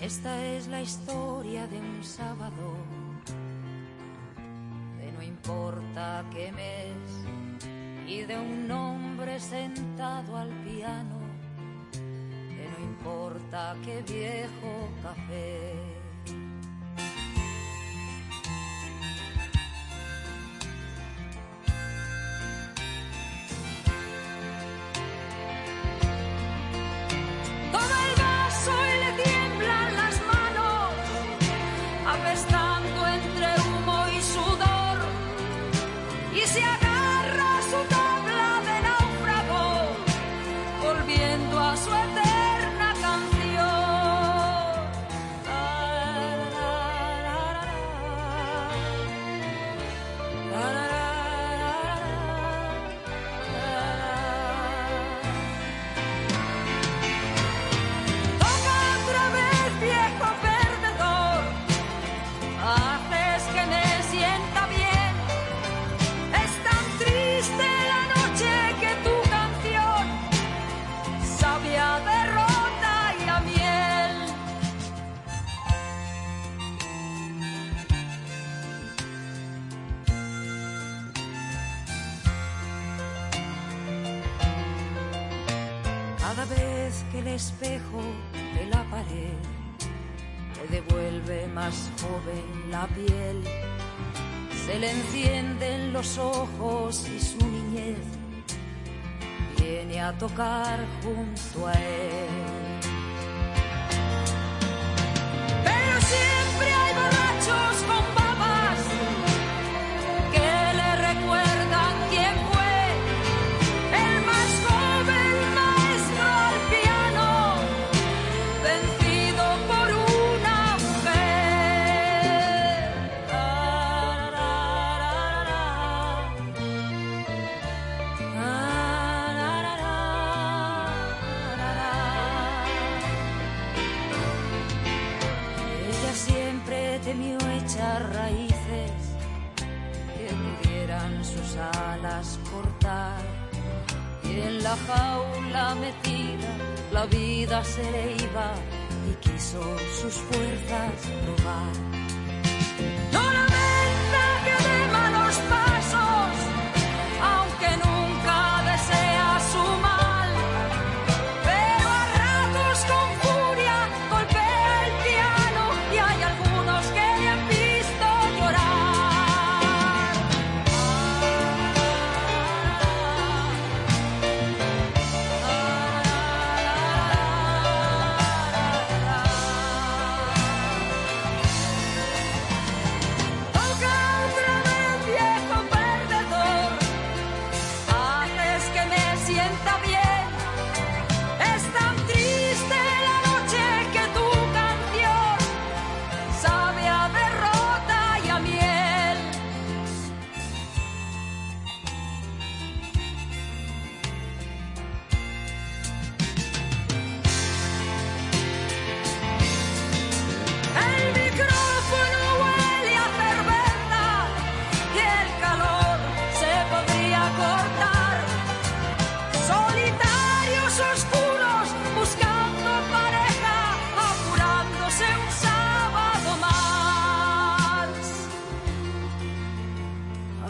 Esta es la historia de un sábado, de no importa qué mes, y de un hombre sentado al piano, de no importa qué viejo café. tocar junto a él.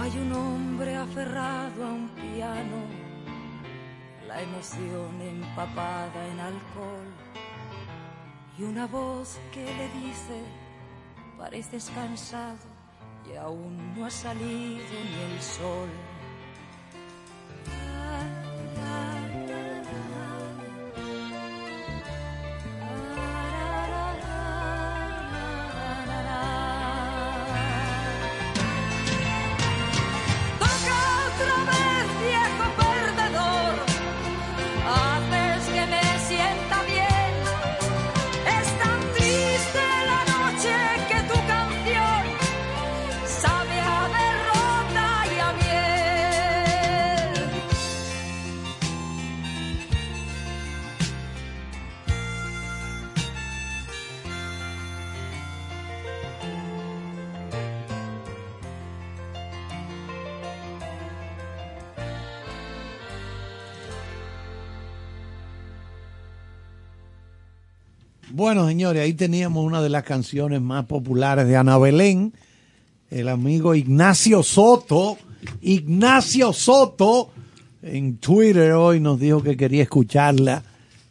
Hay un hombre aferrado a un piano, la emoción empapada en alcohol y una voz que le dice, pareces cansado y aún no ha salido ni el sol. Bueno, señores, ahí teníamos una de las canciones más populares de Ana Belén. El amigo Ignacio Soto, Ignacio Soto, en Twitter hoy nos dijo que quería escucharla.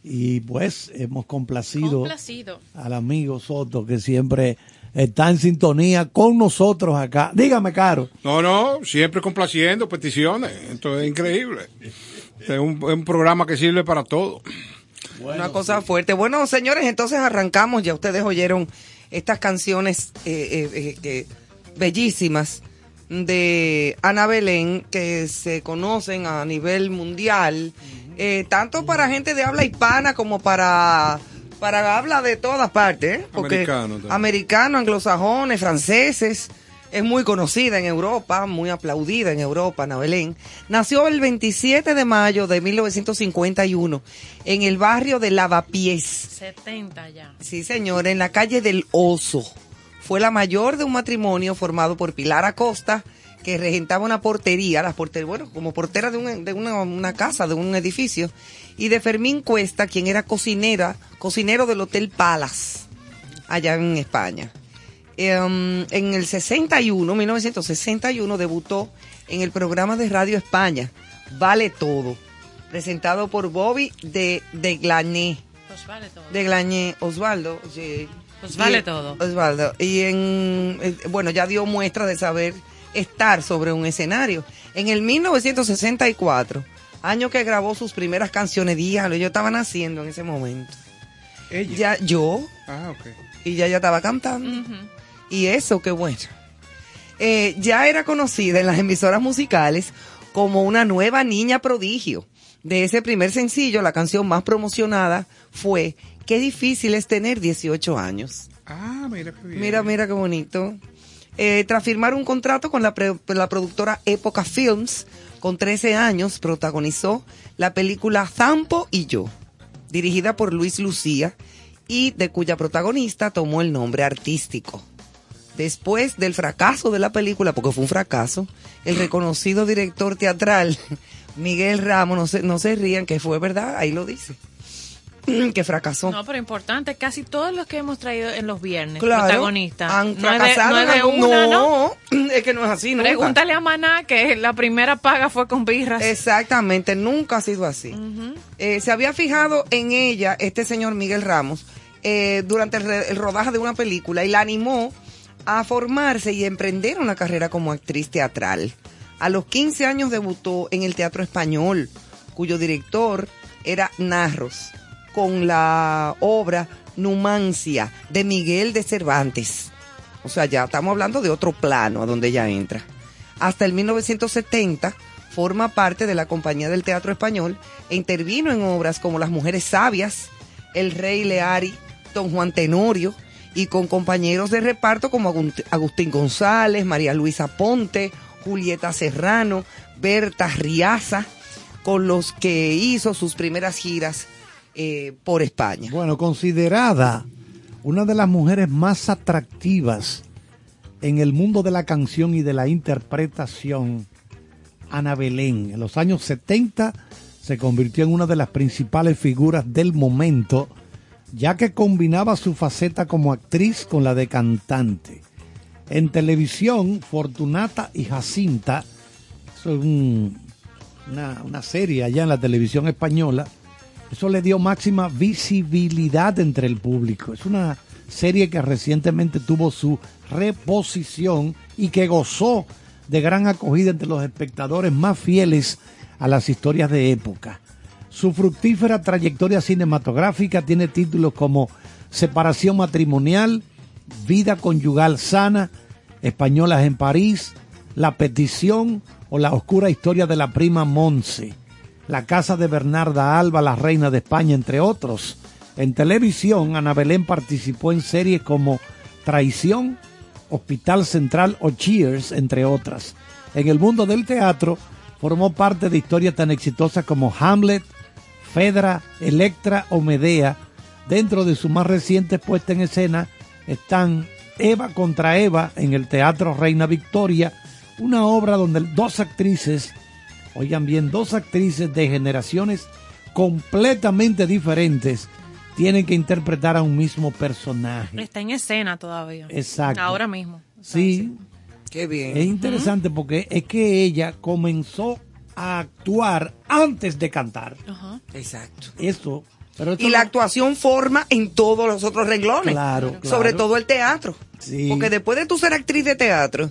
Y pues hemos complacido, Complacido. al amigo Soto que siempre está en sintonía con nosotros acá. Dígame, Caro. No, no, siempre complaciendo peticiones. Esto es increíble. Este es un, es un programa que sirve para todo. Una cosa fuerte. Bueno, señores, entonces arrancamos. Ya ustedes oyeron estas canciones eh, eh, eh, bellísimas de Ana Belén que se conocen a nivel mundial, eh, tanto para gente de habla hispana como para para habla de todas partes, ¿eh? porque Americano también. americanos, anglosajones, franceses. Es muy conocida en Europa, muy aplaudida en Europa, Ana Belén. Nació el 27 de mayo de 1951 en el barrio de Lavapiés. 70 ya. Sí, señor, en la calle del Oso. Fue la mayor de un matrimonio formado por Pilar Acosta, que regentaba una portería, las porter- bueno, como portera de, un- de una, una casa, de un edificio, y de Fermín Cuesta, quien era cocinera, cocinero del Hotel Palace, allá en España. Em, en el 61, 1961, debutó en el programa de Radio España, Vale Todo, presentado por Bobby de, de Glané Pues vale todo. de Glañé, Osvaldo. sí. Pues vale Y- todo. Osvaldo. Y en, eh, bueno, ya dio muestra de saber estar sobre un escenario. En el 1964, año que grabó sus primeras canciones, diablo, yo estaba naciendo en ese momento. Ella. Ya yo, Ah, ok. y ya ya estaba cantando. Y eso, qué bueno. Eh, ya era conocida en las emisoras musicales como una nueva niña prodigio. De ese primer sencillo, la canción más promocionada fue Qué difícil es tener 18 años. Ah, mira qué bien. Mira, mira qué bonito. Eh, tras firmar un contrato con la, pre- la productora Época Films, con 13 años protagonizó la película Zampo y yo, dirigida por Luis Lucía y de cuya protagonista tomó el nombre artístico. Después del fracaso de la película, porque fue un fracaso, el reconocido director teatral Miguel Ramos, no se, no se rían, que fue verdad, ahí lo dice, que fracasó. No, pero importante, casi todos los que hemos traído en los viernes, Claro, protagonistas. han no es de, fracasado no es en de una, ¿no? no, es que no es así, nunca. Pregúntale a Maná que la primera paga fue con birras. Exactamente, nunca ha sido así. Eh, se había fijado en ella este señor Miguel Ramos eh, durante el, el rodaje de una película y la animó a formarse y emprender una carrera como actriz teatral. A los 15 años debutó en el Teatro Español, cuyo director era Narros, con la obra Numancia de Miguel de Cervantes. O sea, ya estamos hablando de otro plano a donde ella entra. Hasta el 1970 forma parte de la Compañía del Teatro Español e intervino en obras como Las Mujeres Sabias, El Rey Leari, Don Juan Tenorio y con compañeros de reparto como Agustín González, María Luisa Ponte, Julieta Serrano, Berta Riaza, con los que hizo sus primeras giras eh, por España. Bueno, considerada una de las mujeres más atractivas en el mundo de la canción y de la interpretación, Ana Belén. En los años 70 se convirtió en una de las principales figuras del momento, ya que combinaba su faceta como actriz con la de cantante. En televisión, Fortunata y Jacinta, es un- una, una serie allá en la televisión española, eso le dio máxima visibilidad entre el público. Es una serie que recientemente tuvo su reposición y que gozó de gran acogida entre los espectadores más fieles a las historias de época. Su fructífera trayectoria cinematográfica tiene títulos como Separación matrimonial, Vida conyugal sana, Españolas en París, La petición o La oscura historia de la prima Monse. La casa de Bernarda Alba, la reina de España, entre otros. En televisión, Ana Belén participó en series como Traición, Hospital Central o Cheers, entre otras. En el mundo del teatro, formó parte de historias tan exitosas como Hamlet, Fedra, Electra o Medea. Dentro de su más reciente puesta en escena están Eva contra Eva en el Teatro Reina Victoria, una obra donde dos actrices Oigan bien, dos actrices de generaciones completamente diferentes tienen que interpretar a un mismo personaje. Está en escena todavía. Exacto. Ahora mismo. Sí, Qué bien. es interesante porque es que ella comenzó a actuar antes de cantar. Ajá. Exacto. Eso. Pero esto Y la no- actuación forma en todos los otros renglones. Claro, claro. Sobre todo el teatro. Sí. Porque después de tú ser actriz de teatro,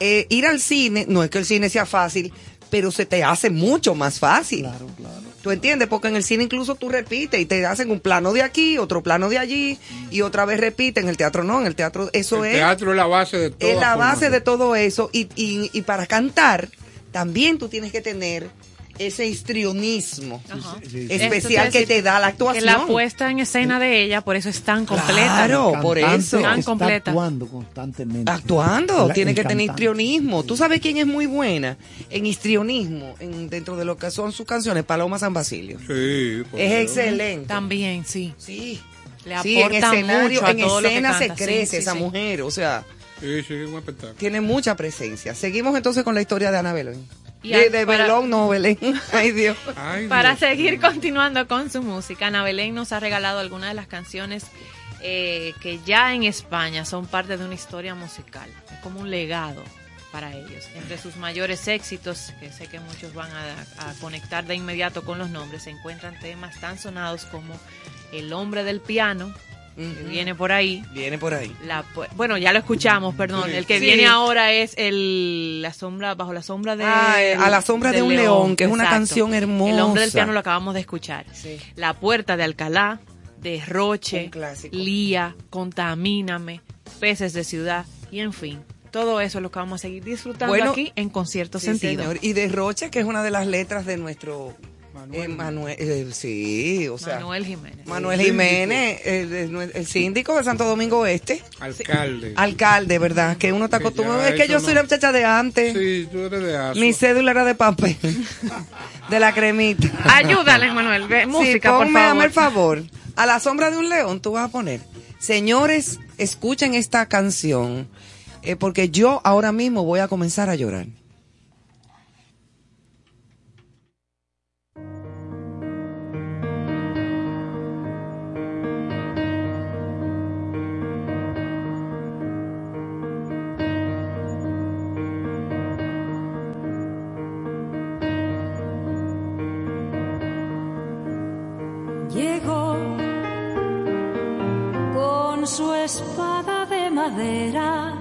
eh, ir al cine, no es que el cine sea fácil, pero se te hace mucho más fácil. Claro, claro. ¿Tú entiendes? Porque en el cine incluso tú repites y te hacen un plano de aquí, otro plano de allí y otra vez repiten. En el teatro no, en el teatro eso el es, teatro es la base de todo. es la base de todo eso. Y, y, y para cantar también tú tienes que tener ese histrionismo Ajá. Sí, sí. especial que te da la Que actuación. la puesta en escena de ella, por eso es tan completa. Claro. Por eso. Tan está completa. actuando constantemente. Actuando, La- tiene que tener histrionismo. ¿Tú sabes quién es muy buena en histrionismo en, dentro de lo que son sus canciones? Paloma San Basilio. Sí, por Es Dios. excelente. También, sí. Sí. Le Sí, en aporta escenario, mucho a en todo lo que escena se crece sí, esa sí. mujer, o sea, Sí, sí, un espectáculo. tiene mucha presencia. Seguimos entonces con la historia de Ana Belén. Y de a- de para- Belón, no, Belén. Ay, Dios. Ay, Para Dios. seguir continuando con su música, Ana Belén nos ha regalado algunas de las canciones eh, que ya en España son parte de una historia musical. Es como un legado para ellos. Entre sus mayores éxitos, que sé que muchos van a, a conectar de inmediato con los nombres, se encuentran temas tan sonados como El hombre del piano, viene por ahí. Viene por ahí. La, bueno, ya lo escuchamos, perdón. El que Sí. viene ahora es el la sombra bajo la sombra de Ah, a la sombra de un león, que es una canción hermosa. El hombre del piano lo acabamos de escuchar. Sí. La puerta de Alcalá, de Roche, Un clásico. Lía, Contamíname, Peces de ciudad y en fin. Todo eso es lo que vamos a seguir disfrutando Bueno, aquí en concierto Sí, sentido. señor. Y de Roche, que es una de las letras de nuestro Manuel. eh, Manuel. eh, sí, o sea. Manuel Jiménez. Manuel El Jiménez, el, el- el síndico de Santo Domingo Este, Alcalde. alcalde, ¿verdad? Que uno está acostumbrado. Es que yo soy la muchacha de antes. Sí, tú eres de Aso. Mi cédula era de papel, de la cremita. Ayúdale, Manuel. Música, sí, por ponme, hazme favor. el favor. A la sombra de un león tú vas a poner. Señores, escuchen esta canción, eh, porque yo ahora mismo voy a comenzar a llorar. Su espada de madera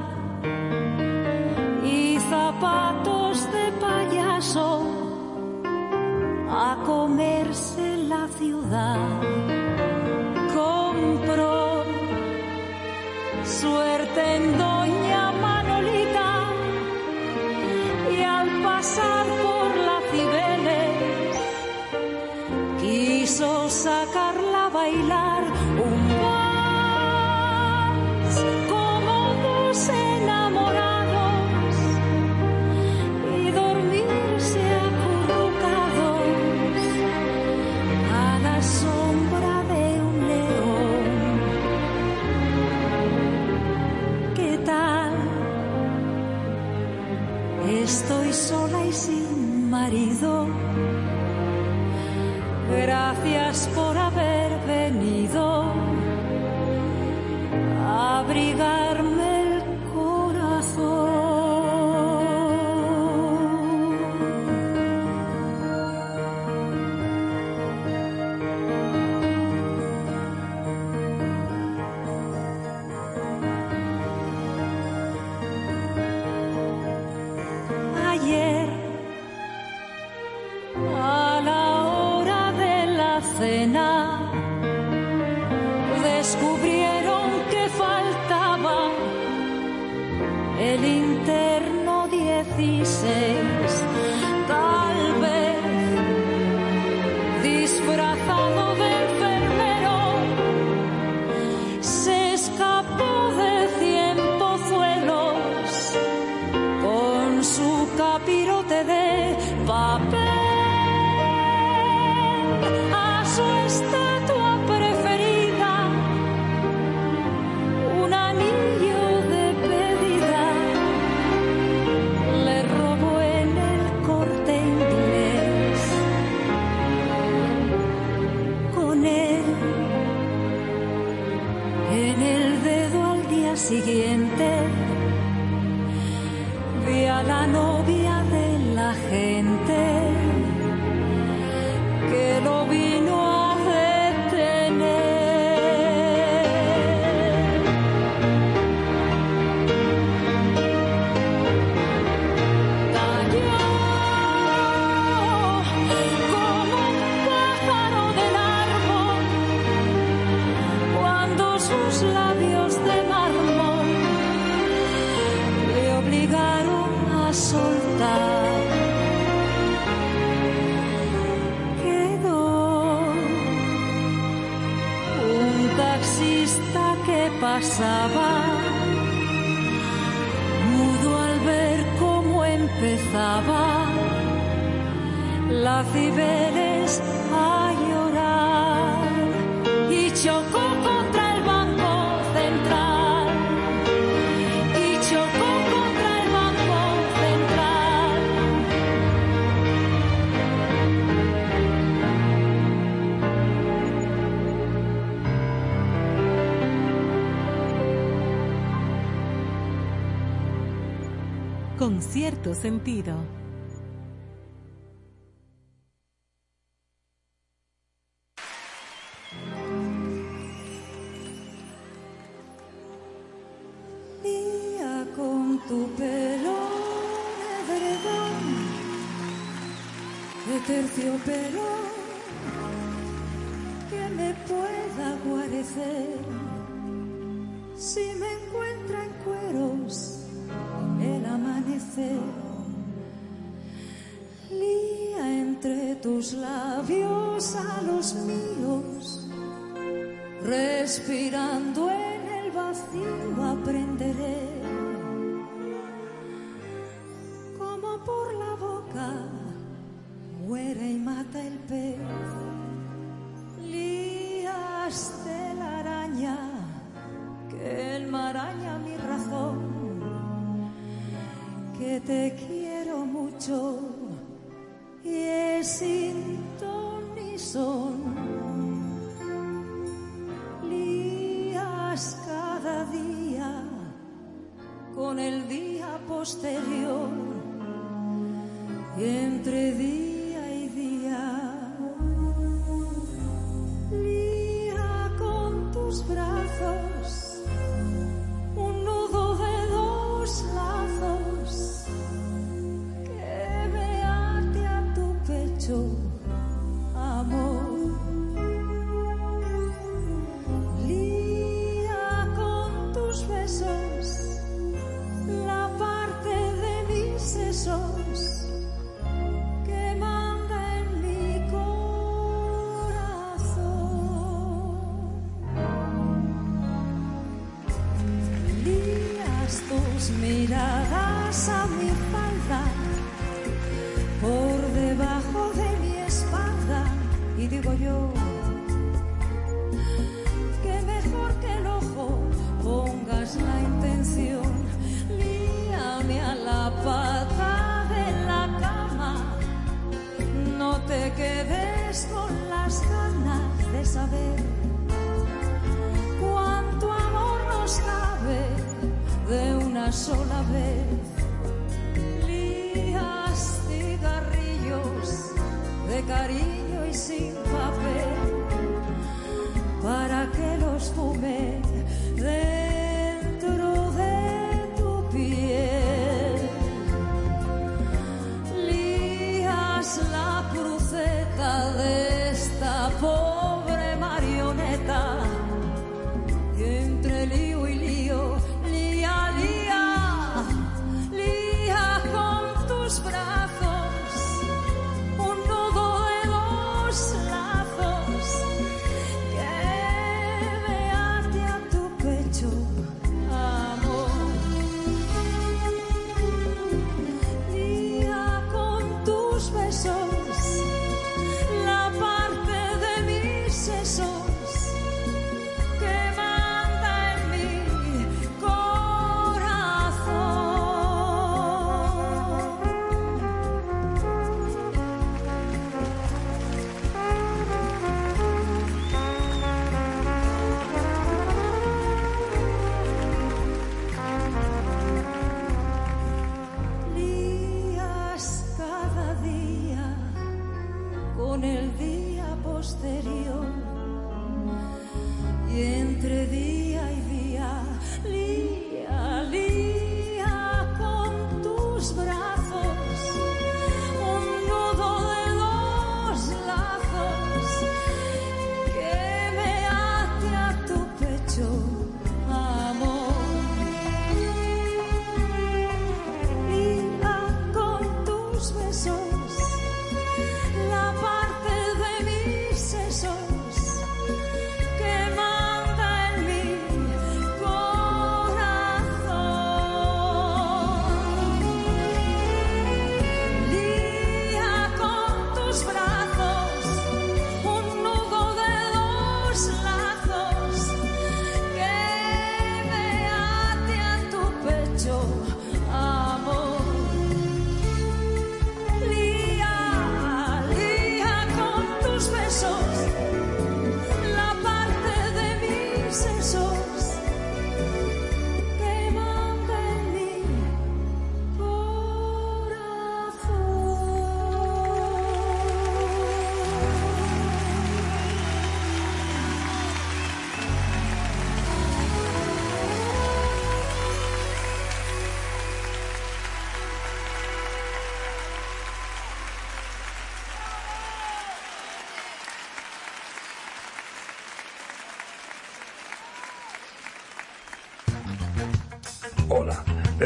y zapatos de payaso a comerse la ciudad. Compró suerte en Doña Manolita y al pasar por la Cibeles quiso sacarla a bailar Gracias por pasaba, mudo al ver cómo empezaba la ciberes. cierto sentido.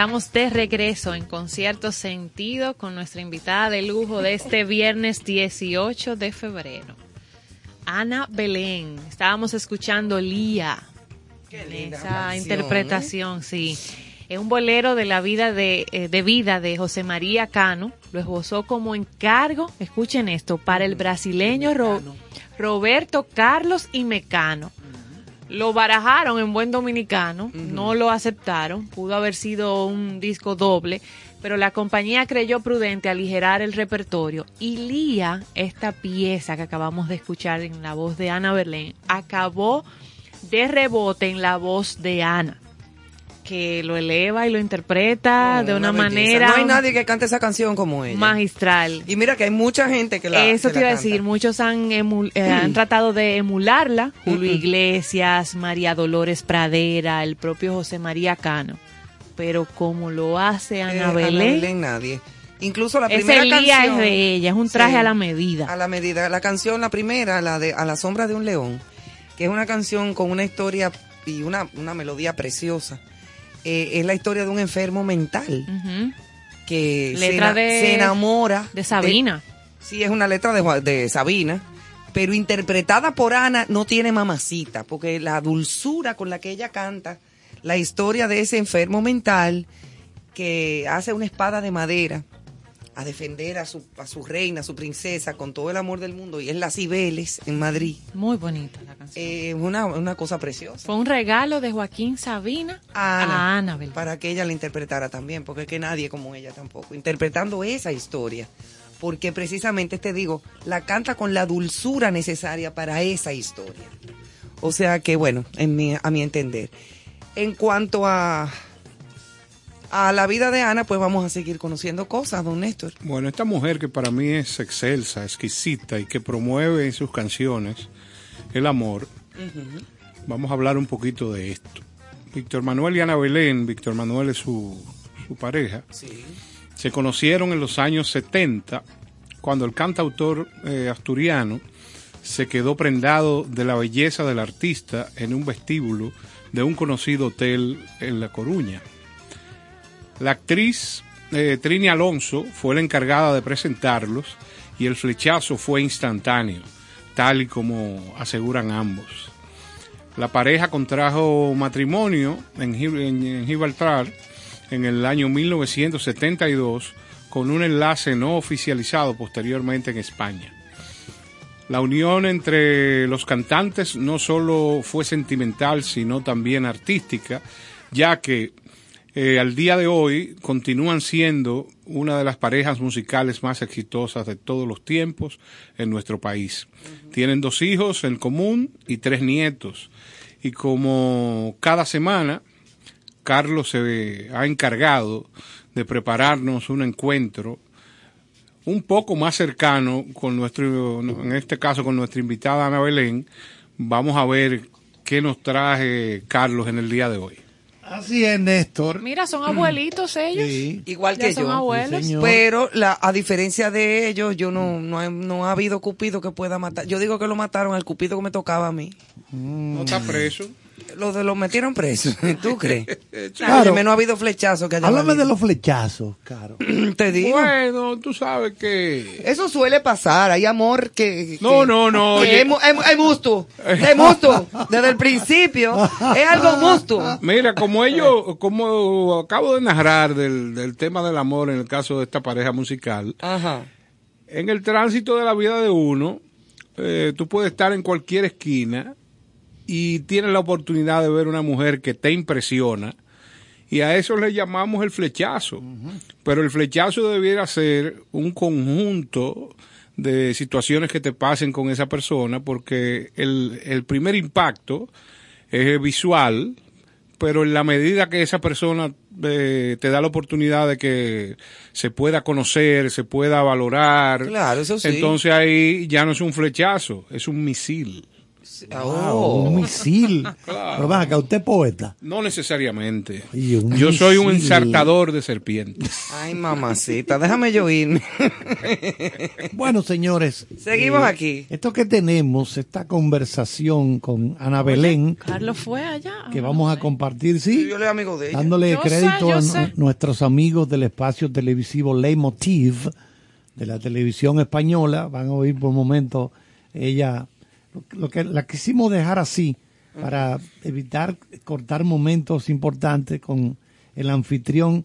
Estamos de regreso en concierto sentido con nuestra invitada de lujo de este viernes 18 de febrero. Ana Belén. Estábamos escuchando Lía. Qué linda Esa interpretación, sí. Es un bolero de la vida de, eh, de vida de José María Cano. Lo esbozó como encargo, escuchen esto, para el brasileño Ro- Roberto Carlos y Mecano. Lo barajaron en buen dominicano, no lo aceptaron, pudo haber sido un disco doble, pero la compañía creyó prudente aligerar el repertorio y Lía, esta pieza que acabamos de escuchar en la voz de Ana Berlén, acabó de rebote en la voz de Ana, que lo eleva y lo interpreta No, de una, manera No hay nadie que cante esa canción como ella. magistral. Y mira que hay mucha gente que la Eso que te la iba a decir, muchos han, eh, han tratado de emularla, Julio Iglesias, María Dolores Pradera, el propio José María Cano, pero como lo hace Eh, Ana Ana Belén, Belén nadie. Incluso la ese primera Lía canción. es de ella, es un traje Sí. a la medida. A la medida. La canción, la primera, la de A la sombra de un león, que es una canción con una historia y una, una melodía preciosa. Eh, es la historia de un enfermo mental que se, Letra ena- de- se enamora. de Sabina. sí, es una letra de, de Sabina, pero interpretada por Ana no tiene mamacita, porque la dulzura con la que ella canta, la historia de ese enfermo mental que hace una espada de madera a defender a su, a su reina, a su princesa, con todo el amor del mundo, y es Las Cibeles, en Madrid. Muy bonita la canción. Es una, una cosa preciosa. Fue un regalo de Joaquín Sabina a Ana, a Ana Belén. para que ella la interpretara también, porque es que nadie como ella tampoco, interpretando esa historia. Porque precisamente te digo, la canta con la dulzura necesaria para esa historia. O sea que, bueno, en mi, a mi entender. En cuanto a, a la vida de Ana, pues vamos a seguir conociendo cosas, don Néstor. Bueno, esta mujer que para mí es excelsa, exquisita y que promueve en sus canciones el amor, vamos a hablar un poquito de esto. Víctor Manuel y Ana Belén, Víctor Manuel es su, su pareja, se conocieron en los años 70, cuando el cantautor eh, asturiano se quedó prendado de la belleza del artista en un vestíbulo de un conocido hotel en La Coruña. La actriz eh, Trini Alonso fue la encargada de presentarlos y el flechazo fue instantáneo, tal y como aseguran ambos. La pareja contrajo matrimonio en, en Gibraltar en el año 1972 con un enlace no oficializado posteriormente en España. La unión entre los cantantes no solo fue sentimental, sino también artística, ya que eh, al día de hoy continúan siendo una de las parejas musicales más exitosas de todos los tiempos en nuestro país. Tienen dos hijos en común y tres nietos. Y como cada semana, Carlos se ha encargado de prepararnos un encuentro un poco más cercano con nuestro, en este caso con nuestra invitada Ana Belén. Vamos a ver qué nos traje Carlos en el día de hoy. Así es, Néstor. Mira, son abuelitos ellos. Sí. Igual que son yo. abuelos. Sí. Pero la, a diferencia de ellos, yo no, no, he- no ha habido cupido que pueda matar. Yo digo que lo mataron al cupido que me tocaba a mí. No está preso. Los de los metieron presos. ¿Tú crees? Claro. No ha habido flechazo que haya Háblame de los flechazos, Caro. Te digo. Bueno, tú sabes que... Eso suele pasar, hay amor que... No, que- no, no, que es, es musto, es musto, desde el principio, es algo musto. Mira, como ellos, como acabo de narrar del, del tema del amor en el caso de esta pareja musical, Ajá. en el tránsito de la vida de uno, eh, tú puedes estar en cualquier esquina y tienes la oportunidad de ver una mujer que te impresiona y a eso le llamamos el flechazo. Pero el flechazo debiera ser un conjunto de situaciones que te pasen con esa persona porque el, el primer impacto es visual, pero en la medida que esa persona eh, te da la oportunidad de que se pueda conocer, se pueda valorar, Claro, eso sí. entonces ahí ya no es un flechazo, es un misil. Oh. Un misil. Pero ven acá, usted es poeta. No necesariamente. Yo soy un ensartador de serpientes. Ay, mamacita, déjame yo irme. Bueno, señores. Seguimos eh, aquí. Esto que tenemos, esta conversación con Ana Belén, Carlos fue allá. que vamos a compartir, sí, Yo le amigo de ella. dándole Yo crédito a sé. nuestros amigos del espacio televisivo Leitmotiv de la televisión española. Van a oír por un momento ella, lo, que la quisimos dejar así para evitar cortar momentos importantes con el anfitrión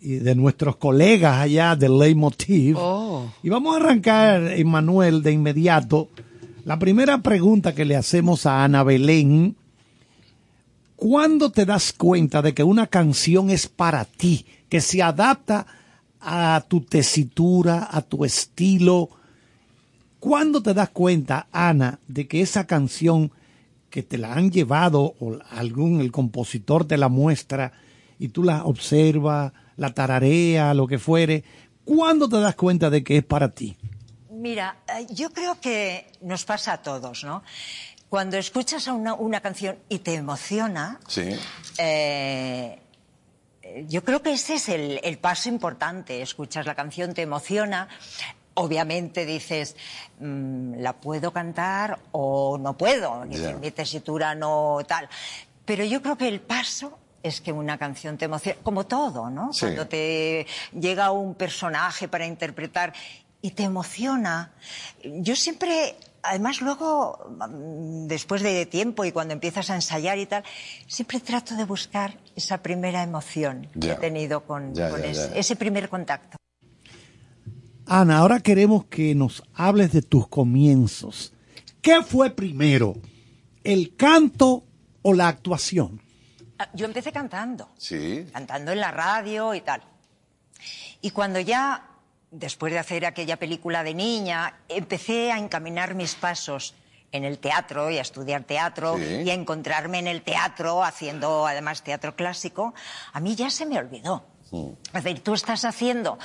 y de nuestros colegas allá de Leitmotiv. Oh. Y vamos a arrancar, Emanuel, de inmediato. La primera pregunta que le hacemos a Ana Belén, ¿cuándo te das cuenta de que una canción es para ti, que se adapta a tu tesitura, a tu estilo? ¿Cuándo te das cuenta, Ana, de que esa canción que te la han llevado o algún el compositor te la muestra y tú la observas, la tararea, lo que fuere, ¿cuándo te das cuenta de que es para ti? Mira, eh, yo creo que nos pasa a todos, ¿no? Cuando escuchas a una, una canción y te emociona, Sí. eh, yo creo que ese es el, el paso importante. Escuchas la canción, te emociona. Obviamente dices, mm, la puedo cantar o no puedo, ni Ya. mi tesitura no tal. Pero yo creo que el paso es que una canción te emociona, como todo, ¿no? Sí. Cuando te llega un personaje para interpretar y te emociona. Yo siempre, además luego, mm, después de tiempo y cuando empiezas a ensayar y tal, siempre trato de buscar esa primera emoción que he tenido con, ese, ese primer contacto. Ana, ahora queremos que nos hables de tus comienzos. ¿Qué fue primero, el canto o la actuación? Ah, Yo empecé cantando. Sí. cantando en la radio y tal. Y cuando ya, después de hacer aquella película de niña, empecé a encaminar mis pasos en el teatro y a estudiar teatro Sí. y a encontrarme en el teatro haciendo además teatro clásico, a mí ya se me olvidó. Es decir, tú estás haciendo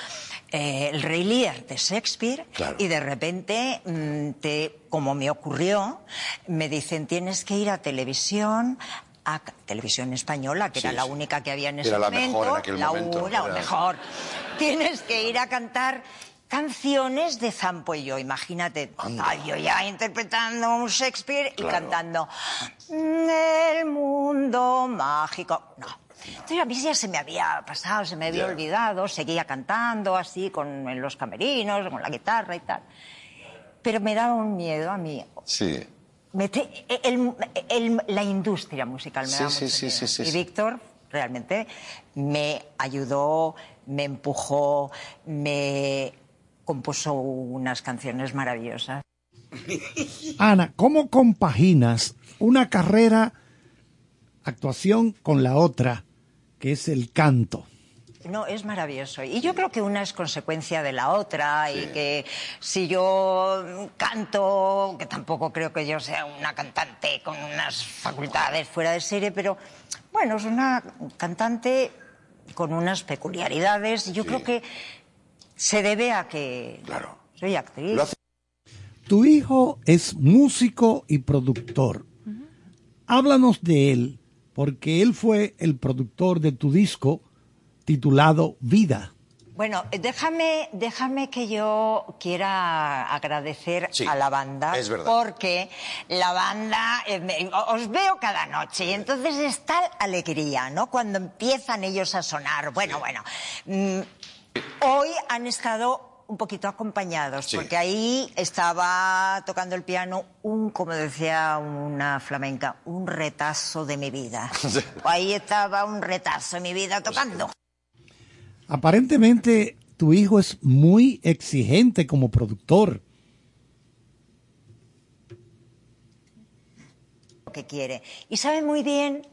eh, el Rey Lear de Shakespeare Claro. y de repente, mm, te, como me ocurrió, me dicen tienes que ir a televisión, a televisión española, que Sí, era la única que había en ese Era la momento, mejor en aquel la momento, u- la era- mejor. Tienes que ir a cantar canciones de Zampo y yo, imagínate, total, yo ya interpretando un Shakespeare y Claro. cantando El mundo mágico. No. Entonces a mí ya se me había pasado, se me había olvidado, seguía cantando así con en los camerinos, con la guitarra y tal. Pero me daba un miedo a mí. Sí. Mete- el- el- la industria musical me Sí, daba sí, mucho sí, miedo. sí, sí, Y sí. Víctor realmente me ayudó, me empujó, me compuso unas canciones maravillosas. Ana, ¿cómo compaginas una carrera, actuación con la otra? Que es el canto. No, es maravilloso. Y yo creo que una es consecuencia de la otra y que si yo canto, que tampoco creo que yo sea una cantante con unas facultades fuera de serie, pero bueno, es una cantante con unas peculiaridades. Yo creo que se debe a que soy actriz. Tu hijo es músico y productor. Háblanos de él, porque él fue el productor de tu disco titulado Vida. Bueno, déjame, déjame que yo quiera agradecer Sí, a la banda. es verdad. Porque la banda, eh, me- os veo cada noche y entonces es tal alegría, ¿no? Cuando empiezan ellos a sonar. Bueno, bueno. mm, hoy han estado un poquito acompañados, Sí. porque ahí estaba tocando el piano un, como decía una flamenca, un retazo de mi vida. Ahí estaba un retazo de mi vida tocando. Aparentemente tu hijo es muy exigente como productor. lo que quiere. Y sabe muy bien,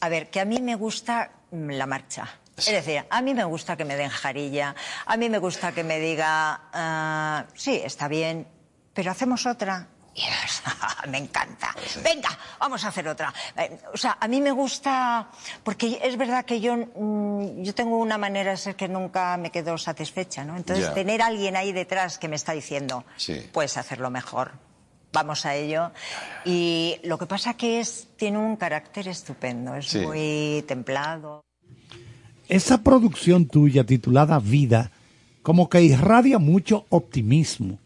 a ver, que a mí me gusta mm, la marcha. Es decir, a mí me gusta que me den jarilla, a mí me gusta que me diga, ah, sí, está bien, pero hacemos otra. Yes, me encanta. Venga, vamos a hacer otra. Eh, O sea, a mí me gusta, porque es verdad que yo, mm, yo tengo una manera de ser que nunca me quedo satisfecha, ¿no? Entonces, tener a alguien ahí detrás que me está diciendo, Sí. puedes hacerlo mejor. Vamos a ello. Y lo que pasa que es, tiene un carácter estupendo, es Sí. muy templado. Esa producción tuya titulada Vida, como que irradia mucho optimismo.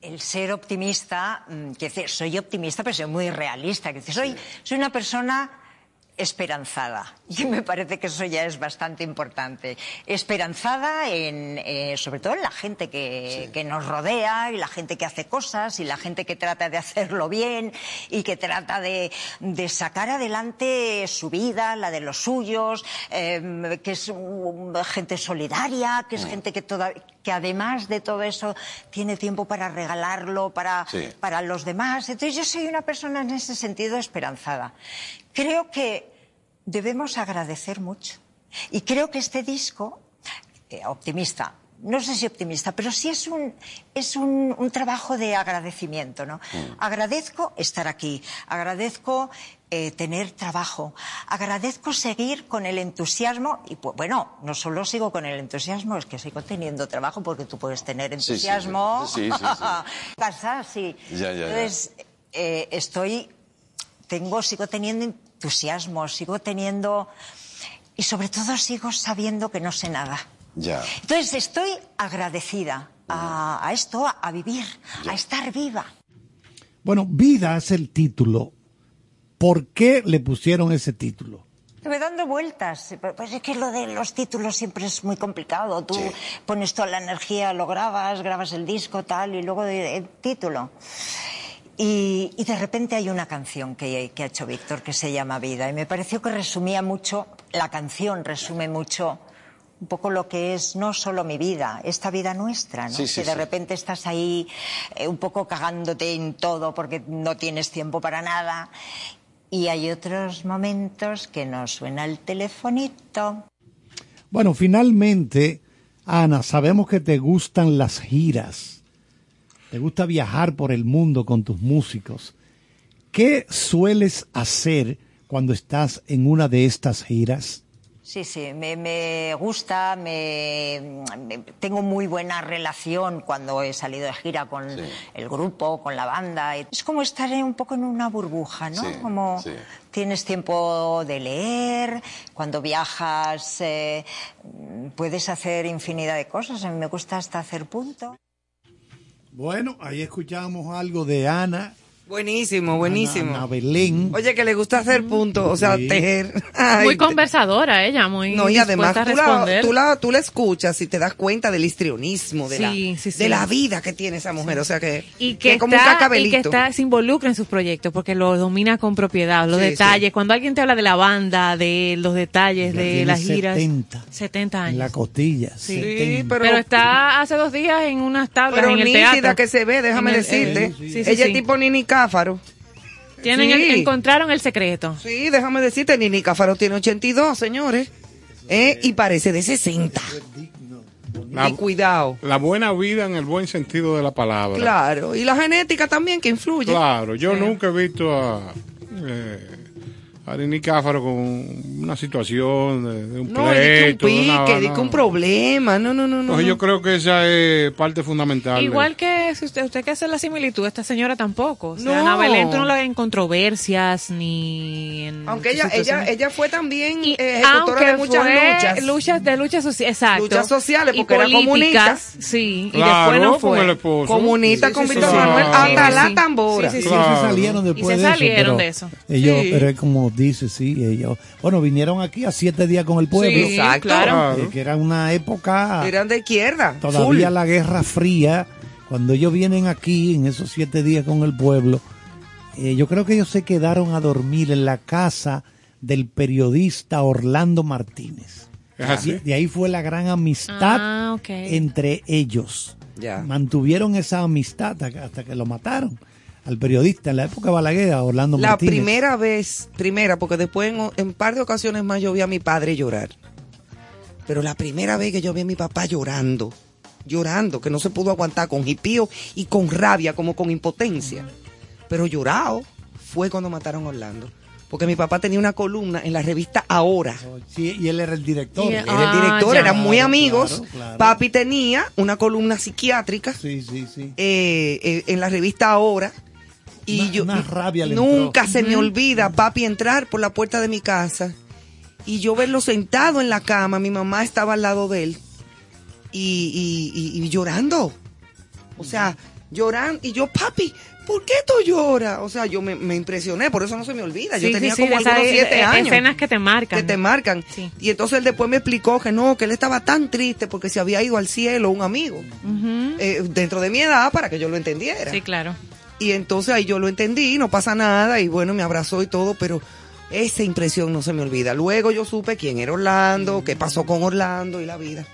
El ser optimista, mm, que soy optimista, pero soy muy realista. Que soy, soy una persona esperanzada. Y me parece que eso ya es bastante importante. Esperanzada en, eh, sobre todo en la gente que, que nos rodea y la gente que hace cosas y la gente que trata de hacerlo bien y que trata de, de sacar adelante su vida, la de los suyos, eh, que es gente solidaria, que es gente que, toda, que además de todo eso tiene tiempo para regalarlo para, Sí. para los demás. Entonces yo soy una persona en ese sentido esperanzada. Creo que debemos agradecer mucho. Y creo que este disco, eh, optimista, no sé si optimista, pero sí es un, es un, un trabajo de agradecimiento, ¿no? Agradezco estar aquí, agradezco eh, tener trabajo, agradezco seguir con el entusiasmo y pues, bueno, no solo sigo con el entusiasmo, es que sigo teniendo trabajo porque tú puedes tener Sí, sí, sí. entusiasmo. Sí, sí, sí. Casa, sí. Ya, ya, ya. Entonces, eh, estoy, tengo, sigo teniendo entusiasmo, sigo teniendo, y sobre todo sigo sabiendo que no sé nada. Ya. Entonces estoy agradecida a, a esto, a, a vivir, Ya. a estar viva. Bueno, Vida es el título. ¿Por qué le pusieron ese título? Estuve dando vueltas, pues es que lo de los títulos siempre es muy complicado. Tú pones toda la energía, lo grabas, grabas el disco, tal, y luego el título. Y, y de repente hay una canción que, que ha hecho Víctor que se llama Vida y me pareció que resumía mucho, la canción resume mucho un poco lo que es no solo mi vida, esta vida nuestra, ¿no? Sí, sí, que de sí. repente estás ahí eh, un poco cagándote en todo porque no tienes tiempo para nada y hay otros momentos que nos suena el telefonito. Bueno, finalmente, Ana, sabemos que te gustan las giras. Te gusta viajar por el mundo con tus músicos. ¿Qué sueles hacer cuando estás en una de estas giras? Sí, sí, me, me gusta, me, me- tengo muy buena relación cuando he salido de gira con el grupo, con la banda. Es como estar un poco en una burbuja, ¿no? Sí, como sí. tienes tiempo de leer, cuando viajas eh, puedes hacer infinidad de cosas. A mí me gusta hasta hacer punto. Bueno, ahí escuchamos algo de Ana. Buenísimo, buenísimo. Ana Belén. Oye, que le gusta hacer puntos, o sea, Sí. tejer. Ay, muy te- conversadora ella, muy No, y además dispuesta a tú la, responder. tú, la, tú la escuchas y te das cuenta del histrionismo, de, Sí, la, sí, sí. de la vida que tiene esa mujer. O sea que, y que, es como un está, y cascabelito. que está, se involucra en sus proyectos porque lo domina con propiedad, los Sí, detalles. Cuando alguien te habla de la banda, de los detalles, Ya de tiene las giras. 70 70 en años. la costilla. Sí. 70. pero, está hace dos días en unas tablas Pero en el nítida teatro. que se ve, déjame En el- decirte. en- sí, sí, Ella sí. es tipo Nini Cáfaro. Tienen Sí. el- encontraron el secreto. Sí, déjame decirte, Nini Cáfaro tiene 82, señores. Eh, y parece de 60. La, Y cuidado. la buena vida en el buen sentido de la palabra. Claro. Y la genética también que influye. Claro, yo Sí. nunca he visto a, eh, a Nini Cáfaro con una situación de, de un No, un pleito. de una- pique, de que no. un problema. No, no, no, no. yo creo que esa es parte fundamental. Igual que si usted, usted que hace la similitud, esta señora tampoco. O sea, No. Ana Belén tú no la ves en controversias ni en. Aunque ella, ella, ella fue también eh, ejecutora de muchas fue luchas. luchas de luchas sociales, exacto. Luchas sociales, Y porque era políticas, Sí, y Claro, después no con fue. el esposo. Comunista Sí, con sí, Víctor sí, Manuel sí. hasta Sí, la sí. tambora. Sí, sí, sí. Claro. se salieron Y después se de eso. salieron de eso. Ellos, Sí. pero es como dice, sí, ellos. Bueno, vinieron aquí a siete días con el pueblo. Sí, Exacto. claro. eh, que era una época. Eran de izquierda. todavía full. la Guerra Fría, cuando ellos vienen aquí en esos siete días con el pueblo, eh, yo creo que ellos se quedaron a dormir en la casa del periodista Orlando Martínez. Así. De, de ahí fue la gran amistad Ah, entre ellos. Ya. Mantuvieron esa amistad hasta, hasta que lo mataron al periodista en la época de Balaguer, a Orlando La Martínez. primera vez, primera, porque después en, en par de ocasiones más yo vi a mi padre llorar. Pero la primera vez que yo vi a mi papá llorando, llorando, que no se pudo aguantar con jipío y con rabia, como con impotencia. Pero llorado fue cuando mataron a Orlando. Porque mi papá tenía una columna en la revista Ahora. Sí, y él era el director. Y- Era Ah, el director, ya. eran muy amigos. claro, claro. Papi tenía una columna psiquiátrica Sí, sí, sí. eh, eh, en la revista Ahora. Y Una- yo una rabia le nunca entró. se me olvida, papi, entrar por la puerta de mi casa y yo verlo sentado en la cama. Mi mamá estaba al lado de él y, y- y- y llorando. O sea, llorando. Y yo, papi, ¿por qué tú lloras? O sea, yo me, me impresioné, por eso no se me olvida. yo Sí, tenía sí, sí, como esas algunos siete eh, años escenas que te marcan. que te marcan. Sí. Y entonces él después me explicó que no, que él estaba tan triste porque se había ido al cielo un amigo eh, dentro de mi edad para que yo lo entendiera. Sí, claro. Y entonces ahí yo lo entendí, no pasa nada y bueno, me abrazó y todo, pero esa impresión no se me olvida. Luego yo supe quién era Orlando, qué pasó con Orlando y la vida.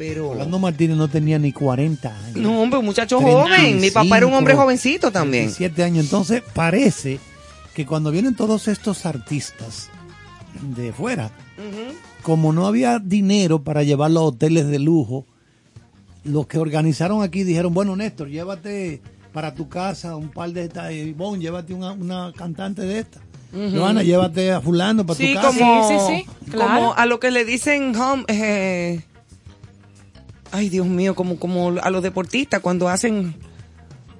Pero Orlando Martínez no tenía ni 40 años. no, hombre, un muchacho joven. Mi papá era un hombre 35, jovencito también. 17 años. Entonces parece que cuando vienen todos estos artistas de fuera, como no había dinero para llevar los hoteles de lujo, los que organizaron aquí dijeron, bueno, Néstor, llévate para tu casa un par de estas, eh, Ivonne, llévate una, una cantante de esta. Joana, llévate a fulano para Sí, tu casa. como, Sí, sí, sí, claro. como a lo que le dicen home, eh, ay Dios mío, como, como a los deportistas cuando hacen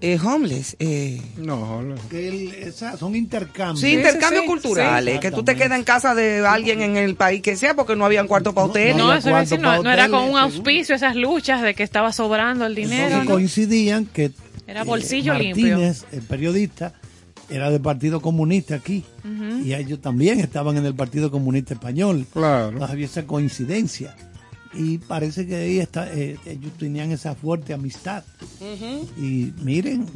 eh, homeless. Eh, No, no. Que el- esa- son intercambios. Sí, Sí, intercambios sí, culturales, sí. que tú te quedas en casa de alguien en el país que sea porque no habían cuarto para No, hotel. No, había eso así, pa' no, no era con un auspicio esas luchas de que estaba sobrando el dinero. Entonces ¿no? coincidían que eh, Era bolsillo Martínez, el periodista, era del Partido Comunista aquí y ellos también estaban en el Partido Comunista Español. Claro. Entonces había esa coincidencia y parece que ahí está, eh, ellos tenían esa fuerte amistad. Y miren,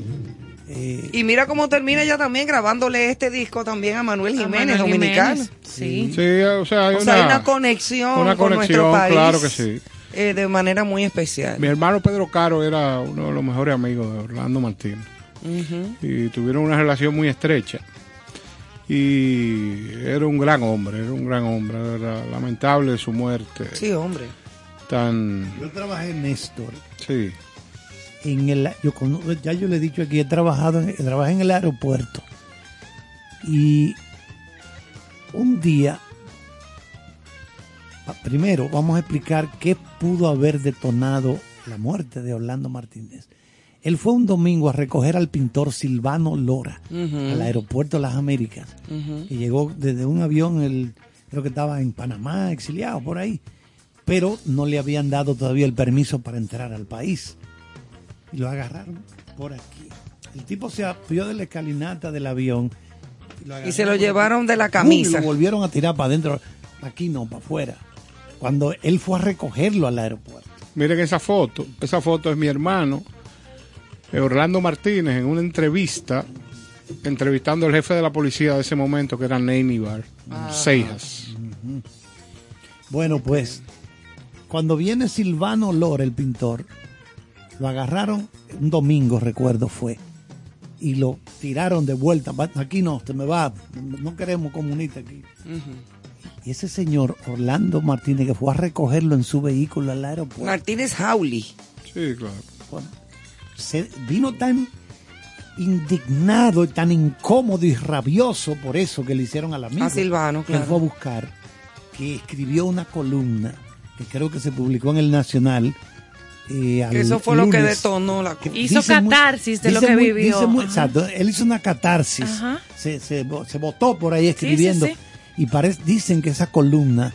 eh, Y mira cómo termina ella también grabándole este disco también a Manuel A Jiménez, Manuel dominicano. Jiménez, Sí. Sí, o sea, hay O sea, hay una, una conexión, una con nuestro conexión, país. claro que sí. eh, de manera muy especial. Mi hermano Pedro Caro era uno de los mejores amigos de Orlando Martínez. Y tuvieron una relación muy estrecha. Y era un gran hombre, era un gran hombre. Era lamentable su muerte. Sí, hombre. Tan. yo trabajé en Néstor. Sí. En el, yo ya yo le he dicho aquí, he trabajado en, trabajé en el aeropuerto. Y un día, primero vamos a explicar qué pudo haber detonado la muerte de Orlando Martínez. Él fue un domingo a recoger al pintor Silvano Lora al aeropuerto de las Américas. Y llegó desde un avión, él, creo que estaba en Panamá, exiliado por ahí. Pero no le habían dado todavía el permiso para entrar al país y lo agarraron por aquí. El tipo se apió de la escalinata del avión Y se lo llevaron de la camisa. Y lo volvieron a tirar para adentro. Aquí no, para afuera. Cuando él fue a recogerlo al aeropuerto. Miren esa foto. Esa foto es mi hermano, eh, Orlando Martínez, en una entrevista, entrevistando al jefe de la policía de ese momento, que era Neinibar, Seijas. Bueno, pues, cuando viene Silvano Lora, el pintor, lo agarraron un domingo, recuerdo fue. y lo tiraron de vuelta. Aquí no, te me va, no queremos comunista aquí. Y ese señor, Orlando Martínez, que fue a recogerlo en su vehículo al aeropuerto, Martínez Jauli. Sí, claro. se vino tan indignado y tan incómodo y rabioso por eso que le hicieron al amigo. A Silvano, que él claro. fue a buscar, que escribió una columna que creo que se publicó en el Nacional. eh, eso fue lo que detonó la Que Hizo muy- catarsis de lo que muy- vivió. dice muy- Ajá. exacto, él hizo una catarsis. Ajá. Se, se, se botó por ahí sí, escribiendo. sí. Y parece, dicen que esa columna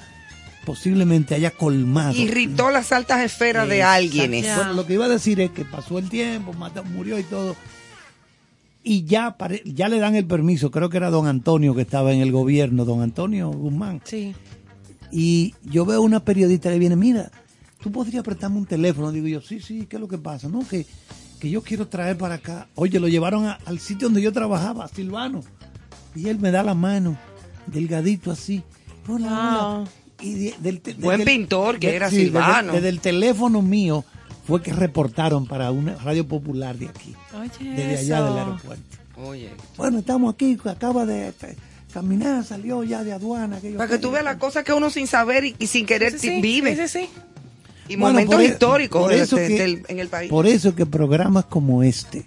posiblemente haya colmado. Irritó las altas esferas de alguien. Bueno, lo que iba a decir es que pasó el tiempo, mató- murió y todo. Y ya, pare- ya le dan el permiso, creo que era don Antonio que estaba en el gobierno, don Antonio Guzmán. Sí. Y yo veo una periodista que viene, mira, tú podrías prestarme un teléfono. Digo yo, sí, sí, ¿qué es lo que pasa? No, que, que yo quiero traer para acá. Oye, lo llevaron a- al sitio donde yo trabajaba, a Silvano. Y él me da la mano, delgadito así. Hola, hola. Y de- del te- Buen pintor que de- era sí, Silvano. Desde, el teléfono mío fue que reportaron para una radio popular de aquí, Oye, desde allá del aeropuerto. Oye. Bueno, estamos aquí, acaba de de caminar, salió ya de aduana. Para que tú veas las cosas que uno sin saber y, y sin querer Sí, sí, vive. sí, sí, sí. Y Bueno, momentos por e- históricos por de- eso de- que- del- en el país. Por eso que programas como este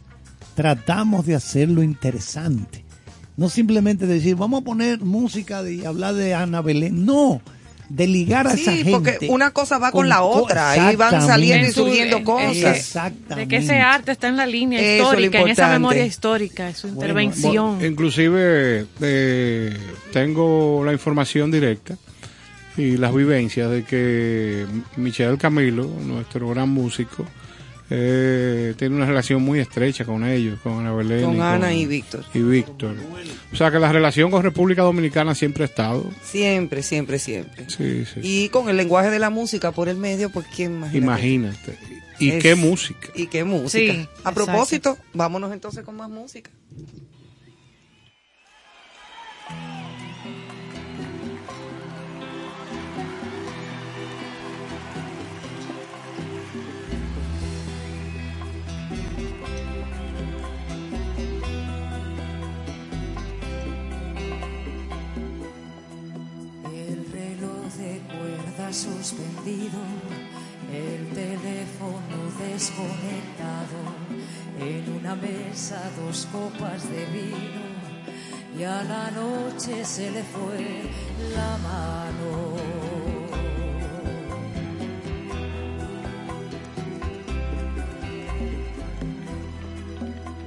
tratamos de hacerlo interesante. No simplemente decir, vamos a poner música y hablar de Ana Belén. No, de ligar a Sí, esa gente. porque una cosa va con la otra, ahí van Exactamente. saliendo y En su- surgiendo en- cosas. en Exactamente. De que ese arte está en la línea Eso histórica, en esa memoria histórica, en su intervención. Bueno, inclusive eh, tengo la información directa y las vivencias de que Michel Camilo, nuestro gran músico, eh, tiene una relación muy estrecha con ellos, con Ana Belén. Con y Ana y Víctor. Y Víctor. O sea que la relación con República Dominicana siempre ha estado. Siempre, siempre, siempre. Sí, sí. Y con el lenguaje de la música por el medio, pues quién más. Imagínate. Y Es- qué música. Y qué música. Sí, a exacto. propósito, vámonos entonces con más música. Suspendido, el teléfono desconectado, en una mesa dos copas de vino y a la noche se le fue la mano.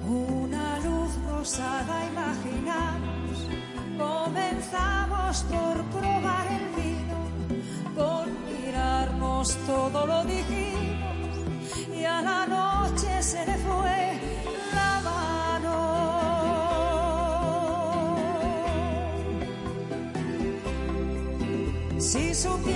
Una luz rosada imaginamos, comenzamos por probar todo lo dijimos y a la noche se le fue la mano. Si supiera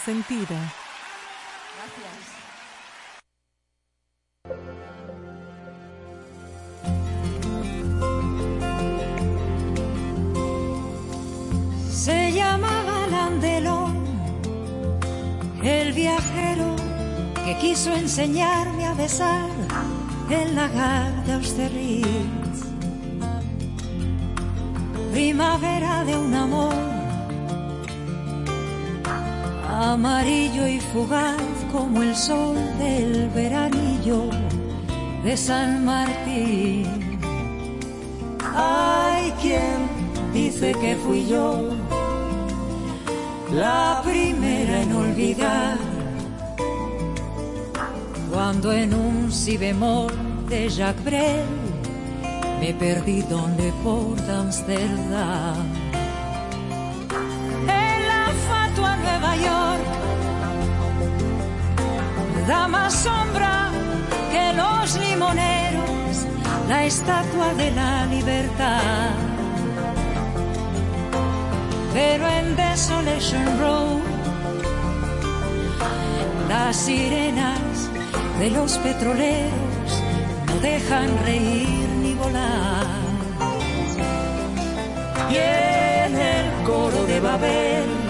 sentido. Gracias. Se llamaba Landelón, el viajero que quiso enseñarme a besar el lagar de Austerlitz. Primavera de un amor amarillo y fugaz como el sol del veranillo de San Martín. Hay quien dice que fui yo la primera en olvidar cuando en un si bemol de Jacques Brel me perdí donde por Amsterdam da más sombra que los limoneros la estatua de la libertad pero en Desolation Road las sirenas de los petroleros no dejan reír ni volar. Y en el coro de Babel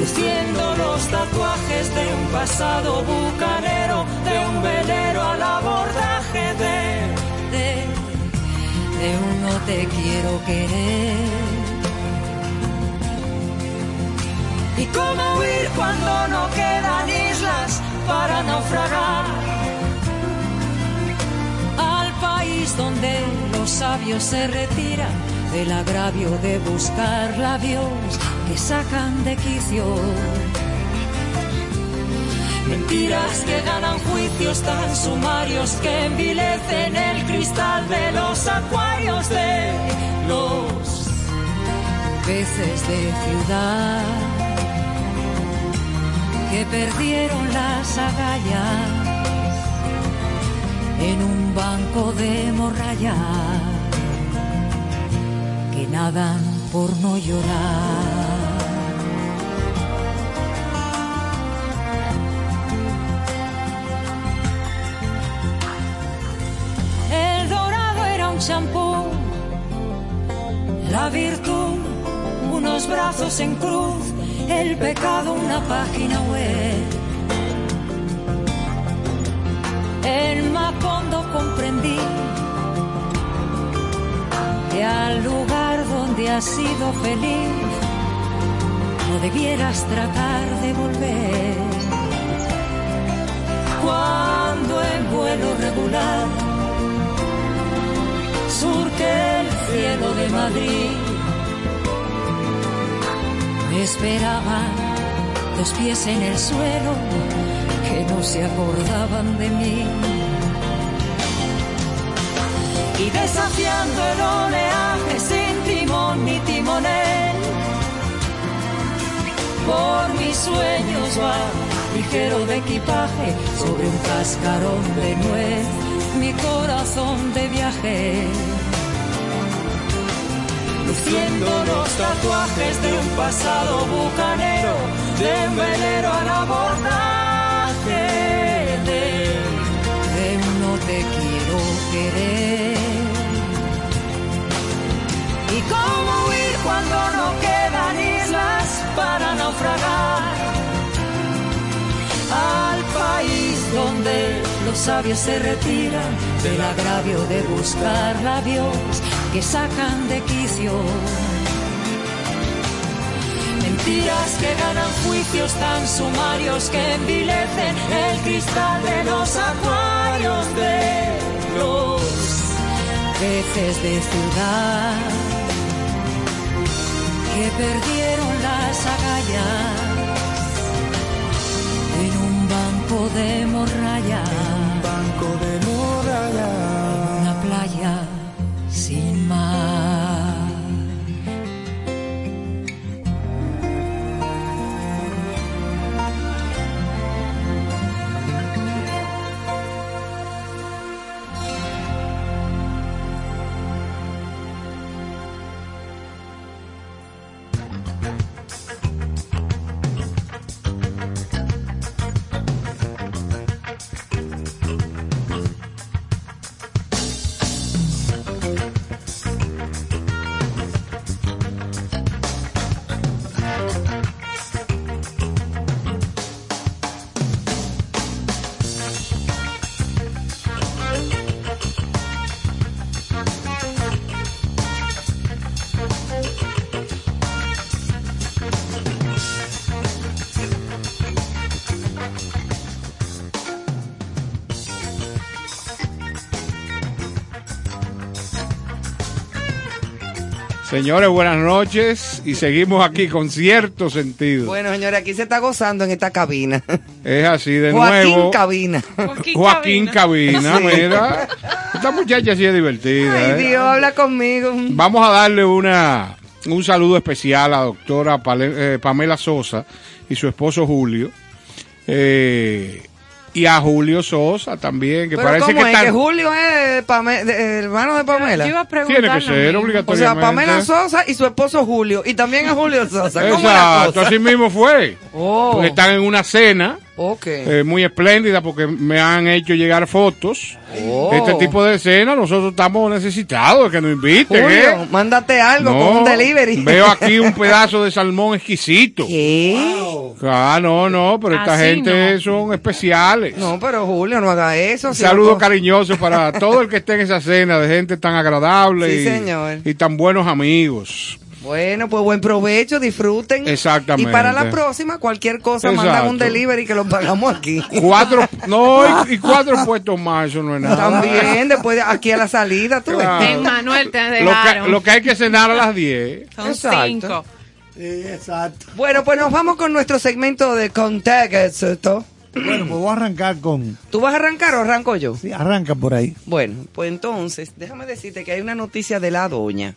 Luciendo los tatuajes de un pasado bucanero, de un velero al abordaje de, de, de un no te quiero querer. ¿Y cómo huir cuando no quedan islas para naufragar? Al país donde los sabios se retiran del agravio de buscar labios que sacan de quicio. Mentiras que ganan juicios tan sumarios que envilecen el cristal de los acuarios de los peces de ciudad que perdieron las agallas en un banco de morralla que nadan por no llorar. Virtud, unos brazos en cruz, el pecado una página web. En Macondo comprendí que al lugar donde has sido feliz no debieras tratar de volver. Cuando en vuelo regular surque cielo de Madrid, me esperaban dos pies en el suelo que no se acordaban de mí. Y desafiando el oleaje sin timón ni timonel, por mis sueños va ligero de equipaje sobre un cascarón de nuez, mi corazón de viaje. Siendo haciéndonos tatuajes de un pasado bucanero, de velero al abordaje de, de un no te quiero querer. ¿Y cómo huir cuando no quedan islas para naufragar? Al país donde los sabios se retiran del agravio de buscar labios que sacan de quicio. Mentiras que ganan juicios tan sumarios que envilecen el cristal de los acuarios de los peces de ciudad que perdieron las agallas en un banco de morralla. Señores, buenas noches y seguimos aquí con cierto sentido. Bueno, señores, aquí se está gozando en esta cabina. Es así de Joaquín nuevo. Cabina. Joaquín Cabina, mira. Esta muchacha sí es divertida. Ay, ¿eh? Dios, habla conmigo. Vamos a darle una un saludo especial a la doctora eh, Pamela Sosa y su esposo Julio. Eh, y a Julio Sosa también, que Pero parece ¿cómo que es? está... Que Julio es Pame- de- hermano de Pamela. Yo iba a Tiene que ser mismo. O sea, Pamela Sosa y su esposo Julio. Y también a Julio Sosa. ¿Cómo Exacto, así mismo fue. Oh, Porque están en una cena ok. eh, muy espléndida porque me han hecho llegar fotos. Oh. Este tipo de escena nosotros estamos necesitados de que nos inviten. Julio, ¿eh? mándate algo con un delivery. Veo aquí un pedazo de salmón exquisito. ¿Qué? Ah, no, no, pero esta Así gente no. son especiales. No, pero Julio, no haga eso. Un si saludo no- cariñoso para todo el que esté en esa cena de gente tan agradable Sí, y, señor. y tan buenos amigos. Bueno, pues buen provecho, disfruten. Exactamente. Y para la próxima, cualquier cosa, Exacto. mandan un delivery que lo pagamos aquí. Cuatro, no, y, y cuatro puestos más, eso no es nada. También, después de aquí a la salida, tú ves. Claro. En Manuel te Lo que, lo que hay que cenar a las 10. Son Exacto. cinco. Sí, exacto. Bueno, pues nos vamos con nuestro segmento de contexto. Bueno, pues voy a arrancar con... ¿Tú vas a arrancar o arranco yo? Sí, arranca por ahí. Bueno, pues entonces, déjame decirte que hay una noticia de la doña,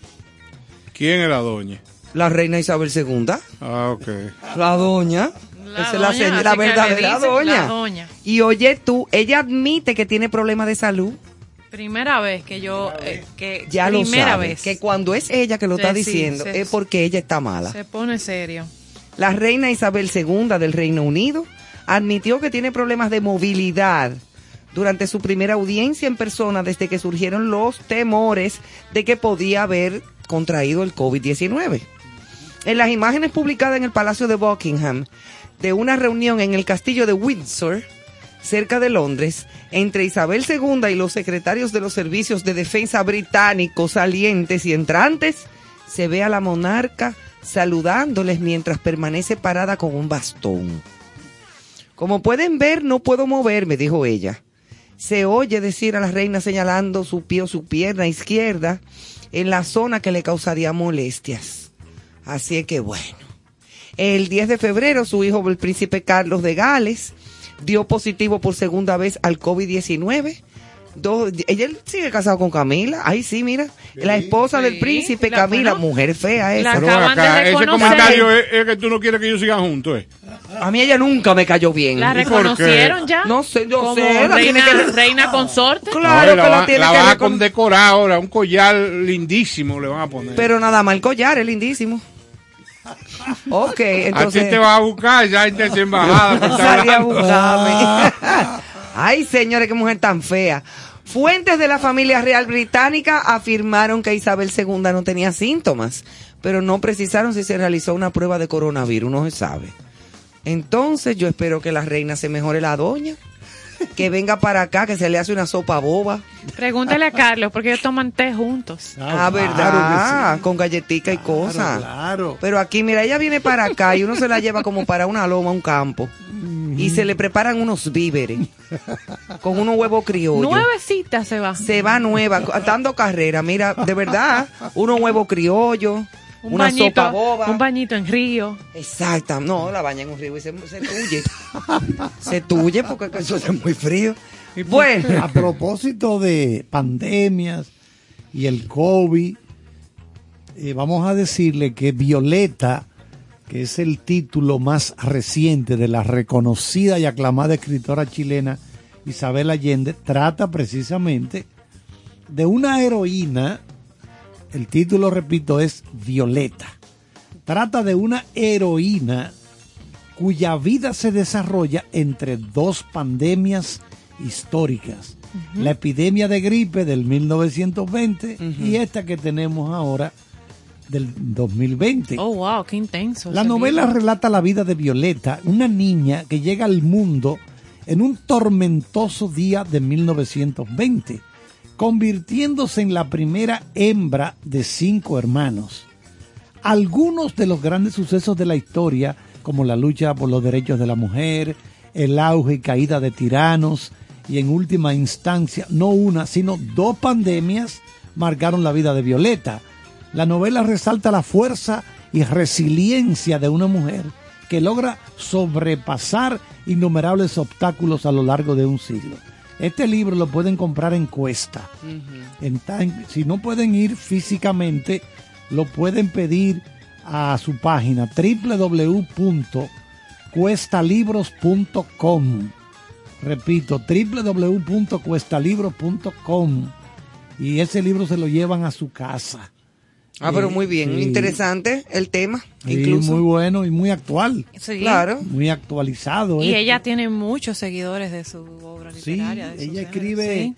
¿Quién es la doña? la reina Isabel II. Ah, ok. La doña. La Esa es la, doña, señora- la verdadera doña. la doña. Y oye tú, ella admite que tiene problemas de salud. Primera vez que yo, eh, que Ya lo primera sabe, vez Que cuando es ella que lo está Sí, diciendo, se- es porque ella está mala. se pone serio. La reina Isabel II del Reino Unido admitió que tiene problemas de movilidad durante su primera audiencia en persona desde que surgieron los temores de que podía haber contraído el COVID-19. En las imágenes publicadas en el Palacio de Buckingham de una reunión en el castillo de Windsor, cerca de Londres, entre Isabel II y los secretarios de los servicios de defensa británicos salientes y entrantes, se ve a la monarca saludándoles mientras permanece parada con un bastón. Como pueden ver, no puedo moverme, dijo ella. Se oye decir a la reina señalando su pie o su pierna izquierda en la zona que le causaría molestias. Así es que bueno. El 10 de febrero, su hijo, el príncipe Carlos de Gales, dio positivo por segunda vez al COVID-19. Dos- ella sigue casado con Camila. Ahí sí, mira. La esposa del príncipe la- Camila, bueno, mujer fea esa. Pero acá, ese comentario es, es que tú no quieres que ellos sigan juntos. ¿eh? A mí ella nunca me cayó bien. ¿La reconocieron ya? No sé, yo Como sé, la tiene reina, que- reina consorte. Claro No, la que la tiene la que van a condecorar ahora, un collar lindísimo le van a poner. Pero nada más el collar es lindísimo. Ok, a ti entonces. te va a buscar ya en embajada. Salí a buscarme. Ay, señores, qué mujer tan fea. Fuentes de la familia real británica afirmaron que Isabel II no tenía síntomas, pero no precisaron si se realizó una prueba de coronavirus, no se sabe. Entonces yo espero que la reina se mejore la doña, que venga para acá, que se le hace una sopa boba. Pregúntale a Carlos, porque ellos toman té juntos. Ah, verdad, con galletica y cosas. Claro. Pero aquí, mira, ella viene para acá y uno se la lleva como para una loma, un campo. Y se le preparan unos víveres con unos huevos criollos. Nuevecita se va. Se va nueva, dando carrera. Mira, de verdad, unos huevos criollos, Un una bañito, sopa boba. un bañito en río. Exacto, no, la baña en un río y se, se tuye. se tuye porque eso es muy frío. Bueno, A propósito de pandemias y el COVID, eh, vamos a decirle que Violeta, que es el título más reciente de la reconocida y aclamada escritora chilena Isabel Allende, trata precisamente de una heroína, el título, repito, es Violeta. Trata de una heroína cuya vida se desarrolla entre dos pandemias históricas. La epidemia de gripe del 1920 y esta que tenemos ahora del 2020. Oh, wow, qué intenso. La novela libro. relata la vida de Violeta, una niña que llega al mundo en un tormentoso día de 1920, convirtiéndose en la primera hembra de cinco hermanos. Algunos de los grandes sucesos de la historia, como la lucha por los derechos de la mujer, el auge y caída de tiranos, y en última instancia, no una, sino dos pandemias, marcaron la vida de Violeta. La novela resalta la fuerza y resiliencia de una mujer que logra sobrepasar innumerables obstáculos a lo largo de un siglo. Este libro lo pueden comprar en Cuesta. En si no pueden ir físicamente, lo pueden pedir a su página www.cuestalibros.com. Repito, www.cuestalibros.com. Y ese libro se lo llevan a su casa. Ah, pero muy bien, Sí. interesante el tema, Sí, incluso. muy bueno y muy actual. Sí. Claro. Muy actualizado. Y esto. ella tiene muchos seguidores de su obra Sí, literaria. de ella escribe, sí.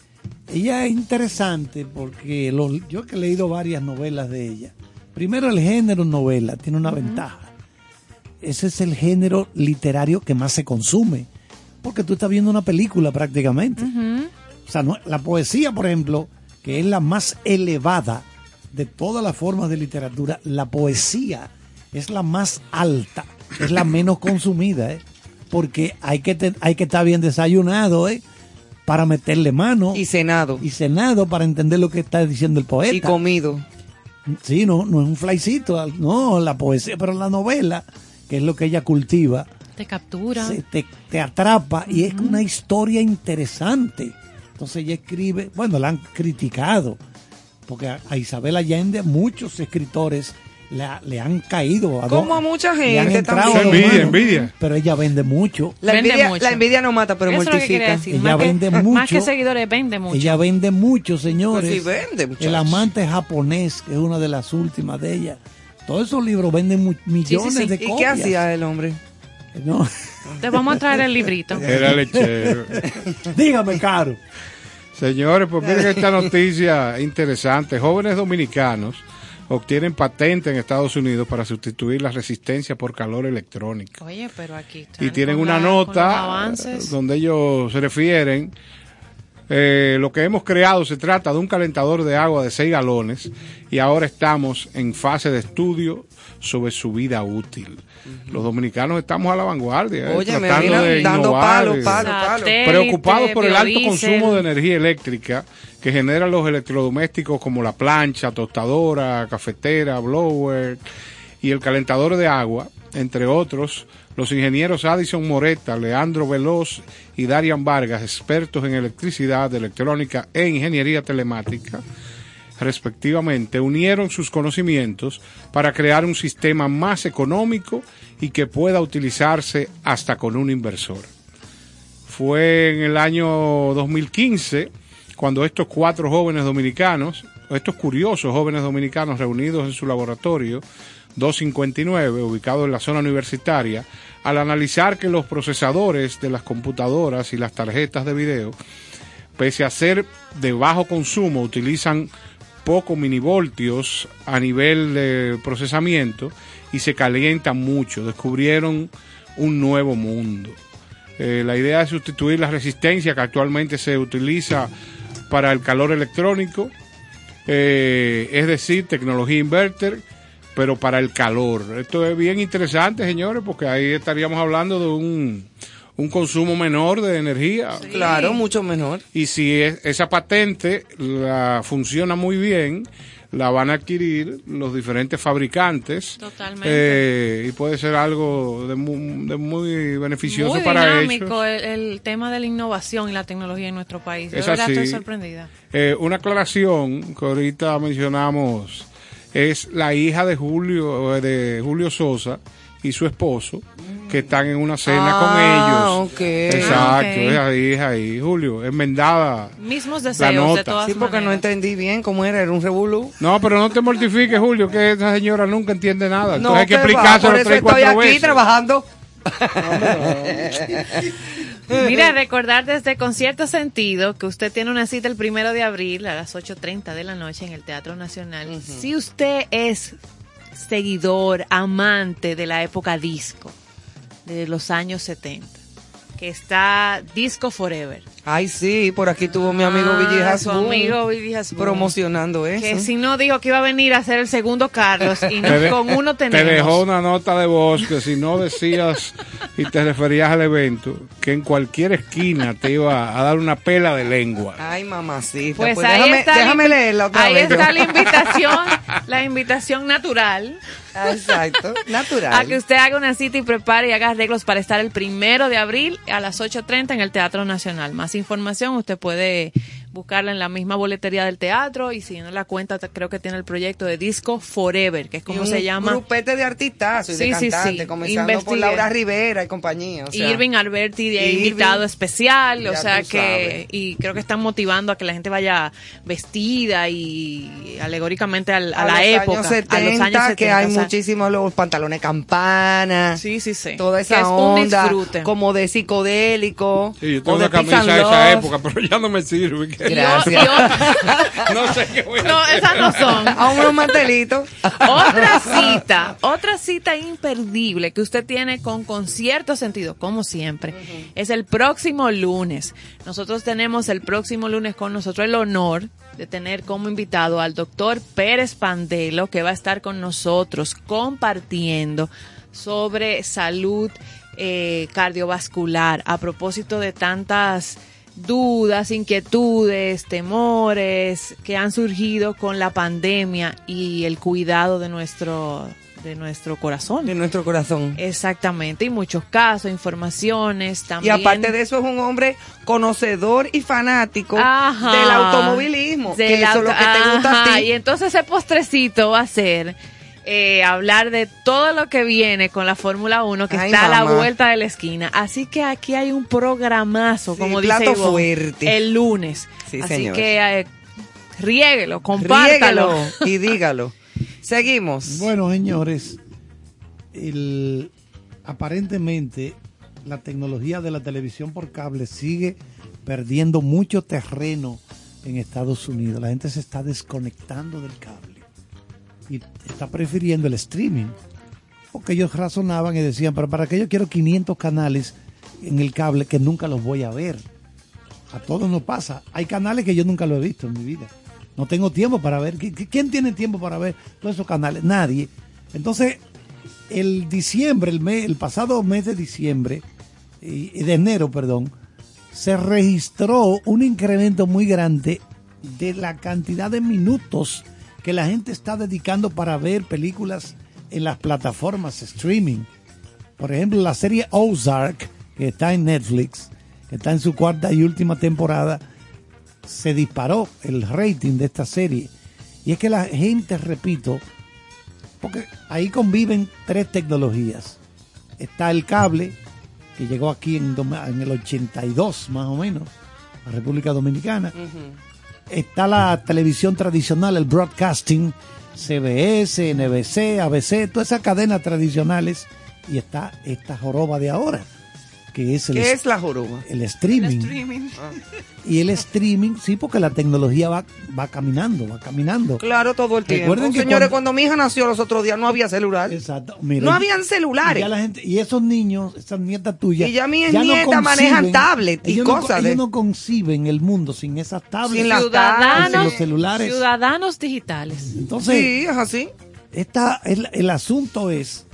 ella es interesante porque lo- yo que he leído varias novelas de ella. Primero el género novela tiene una ventaja. Ese es el género literario que más se consume, porque tú estás viendo una película prácticamente. O sea, no- la poesía, por ejemplo, que es la más elevada de todas las formas de literatura, la poesía es la más alta, es la menos consumida, ¿eh? porque hay que, te- hay que estar bien desayunado ¿eh? para meterle mano Y cenado. y cenado para entender lo que está diciendo el poeta. Y comido. Sí, no, no es un flycito, no, la poesía, pero la novela, que es lo que ella cultiva, Te captura. se- te, te atrapa y es una historia interesante. Entonces ella escribe, bueno, la han criticado, porque a, Isabel Allende muchos escritores le, ha- le han caído. A Como a mucha gente también. a dos Envidia, manos, envidia. Pero ella vende mucho. La Vende envidia, mucho. la envidia no mata, pero Eso que mortifica. Ella más que- vende Más mucho. que seguidores, vende mucho. Ella vende mucho, señores. Pues sí vende. El amante japonés, que es una de las últimas de ella. Todos esos libros venden millones sí. de ¿Y copias. qué hacía el hombre? No. Te vamos a traer el librito. Era lechero. Dígame, Caro. Señores, pues miren esta noticia interesante. Jóvenes dominicanos obtienen patente en Estados Unidos para sustituir la resistencia por calor electrónico. Oye, pero aquí están Y tienen una la- nota avances. donde ellos se refieren. Eh, lo que hemos creado se trata de un calentador de agua de 6 galones y ahora estamos en fase de estudio sobre su vida útil. Los dominicanos estamos a la vanguardia, eh, Oye, me tratando mira, de dando innovar, palo, eh, palo, palo. Satélite, preocupados por el alto consumo de energía eléctrica que generan los electrodomésticos como la plancha, tostadora, cafetera, blower y el calentador de agua, entre otros, los ingenieros Addison Moreta, Leandro Veloz y Darian Vargas, expertos en electricidad, electrónica e ingeniería telemática, respectivamente, unieron sus conocimientos para crear un sistema más económico y que pueda utilizarse hasta con un inversor. Fue en el año 2015 cuando estos cuatro jóvenes dominicanos, estos curiosos jóvenes dominicanos reunidos en su laboratorio 259, ubicado en la zona universitaria, al analizar que los procesadores de las computadoras y las tarjetas de video pese a ser de bajo consumo, utilizan pocos minivoltios a nivel de procesamiento y se calientan mucho. Descubrieron un nuevo mundo. Eh, la idea es sustituir la resistencia que actualmente se utiliza para el calor electrónico, eh, es decir, tecnología inverter, pero para el calor. Esto es bien interesante, señores, porque ahí estaríamos hablando de un, un consumo menor de energía. Claro, mucho menor. Y si es- esa patente la funciona muy bien, la van a adquirir los diferentes fabricantes. Totalmente. Eh, y puede ser algo de muy, de muy beneficioso Muy para dinámico ellos. el, el tema de la innovación y la tecnología en nuestro país. De Es verdad así. estoy sorprendida. Eh, una aclaración que ahorita mencionamos es la hija de Julio, eh, de Julio Sosa y su esposo, que están en una cena Ah, con ellos. ok. Exacto, Ah, es la hija y Julio, enmendada. Mismos La deseos nota. de todas Sí, porque no entendí bien cómo era, era un revolú. No, pero no te mortifiques, Julio, que esa señora nunca entiende nada. Entonces No, hay que explicárselo por eso tres, estoy cuatro aquí veces. trabajando. Mira, recordar desde Concierto Sentido que usted tiene una cita el primero de abril a las 8.30 de la noche en el Teatro Nacional. Si usted es seguidor, amante de la época disco, de los años 70, que está Disco Forever. Ay, sí, por aquí tuvo mi amigo Ah, Billy su Hasbun amigo Billy Hasbun. promocionando eso. Que si no dijo que iba a venir a hacer el segundo Carlos y no- Te de- con uno Te tenemos. dejó una nota de voz que si no decías y te referías al evento, que en cualquier esquina te iba a dar una pela de lengua. Ay, mamacita. Pues, Pues, ahí déjame, está, la déjame leerla otra ahí vez. está la invitación, la invitación natural Exacto, natural. a que usted haga una cita y prepare y haga arreglos para estar el primero de abril a las 8.30 en el Teatro Nacional. Más información usted puede buscarla en la misma boletería del teatro y si no la cuenta creo que tiene el proyecto de Disco Forever, que es como Y un se llama. grupete de artistas y de Sí, sí, cantantes, sí. comenzando por Investigue. Laura Rivera y compañía. O sea, Irving Alberti de Irving, invitado especial, o sea que sabes. y creo que están motivando a que la gente vaya vestida y alegóricamente al- a, a la época, años 70, a los años 70, que hay o sea, muchísimos los pantalones campana. Sí, sí, sí. Toda Que esa es un onda disfrute. como de psicodélico. Sí, yo tengo de una camisa de esa época, pero ya no me sirve. Gracias. No sé qué voy a no, hacer. esas no son. A unos mantelitos. Otra cita, otra cita imperdible que usted tiene con concierto sentido, como siempre, es el próximo lunes. Nosotros tenemos el próximo lunes con nosotros el honor de tener como invitado al doctor Pérez Pandelo, que va a estar con nosotros compartiendo sobre salud eh, cardiovascular a propósito de tantas dudas, inquietudes, temores que han surgido con la pandemia y el cuidado de nuestro de nuestro corazón. De nuestro corazón. Exactamente, y muchos casos, informaciones Y también. aparte de eso es un hombre conocedor y fanático Ajá. del automovilismo. Del que eso es lo que te gusta a ti. Y entonces ese postrecito va a ser eh, hablar de todo lo que viene con la Fórmula 1 que Ay, está a la vuelta de la esquina. Así que aquí hay un programazo, Sí, como dice Ivonne, fuerte. el lunes. Sí, Así señor. que eh, riéguelo, compártalo. Riéguelo y dígalo. Seguimos. Bueno, señores, el- aparentemente la tecnología de la televisión por cable sigue perdiendo mucho terreno en Estados Unidos. La gente se está desconectando del cable y está prefiriendo el streaming. Porque ellos razonaban y decían, pero ¿para qué yo quiero 500 canales en el cable que nunca los voy a ver? A todos nos pasa. Hay canales que yo nunca lo he visto en mi vida. No tengo tiempo para ver. ¿Qui- qui- ¿Quién tiene tiempo para ver todos esos canales? Nadie. Entonces, el diciembre, el, mes, el pasado mes de diciembre, de enero, perdón, se registró un incremento muy grande de la cantidad de minutos que la gente está dedicando para ver películas en las plataformas streaming. Por ejemplo, la serie Ozark, que está en Netflix, que está en su cuarta y última temporada, se disparó el rating de esta serie. Y es que la gente, repito, porque ahí conviven tres tecnologías. Está el cable, que llegó aquí en, en el 82 más o menos, a República Dominicana. Está la televisión tradicional, el broadcasting, CBS, NBC, ABC, todas esas cadenas tradicionales. Y está esta joroba de ahora, que es el, ¿Qué es- la joroba? el streaming. Y el streaming, sí, porque la tecnología va, va caminando, va caminando. Claro, todo el tiempo. Que Señores, cuando- cuando... mi hija nació los otros días no había celular. Exacto. Mira, no y- habían Y, celulares. ya la gente, y esos niños, esas nietas tuyas. Y ya mis no nietas manejan conciben- tablet y ellos no- cosas ellos de- no conciben el mundo sin esas tablets. Sin las sin Ciudadanos, los celulares. ciudadanos digitales. Entonces, Sí, es así. esta, el, el asunto es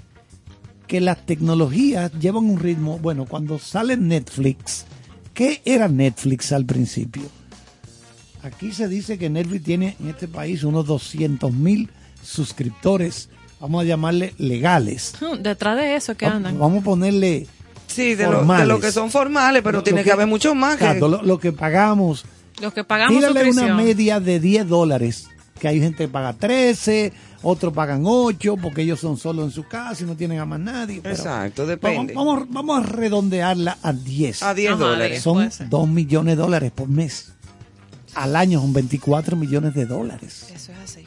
que las tecnologías llevan un ritmo. Bueno, cuando sale Netflix, ¿qué era Netflix al principio? Aquí se dice que Netflix tiene en este país unos 200 mil suscriptores, vamos a llamarle legales. Detrás de eso que andan. Vamos a ponerle Sí, de lo, de lo que son formales, pero Lo- tiene lo que, haber mucho más. Que... Lo, lo que pagamos. Los que pagamos Tírale una media de 10 dólares, que hay gente que paga 13, otros pagan 8, porque ellos son solos en su casa y no tienen a más nadie. pero Exacto, depende. vamos, vamos a redondearla a 10. A 10 Ajá, dólares. son puede ser. 2 millones de dólares por mes. Al año son 24 millones de dólares. Eso es así.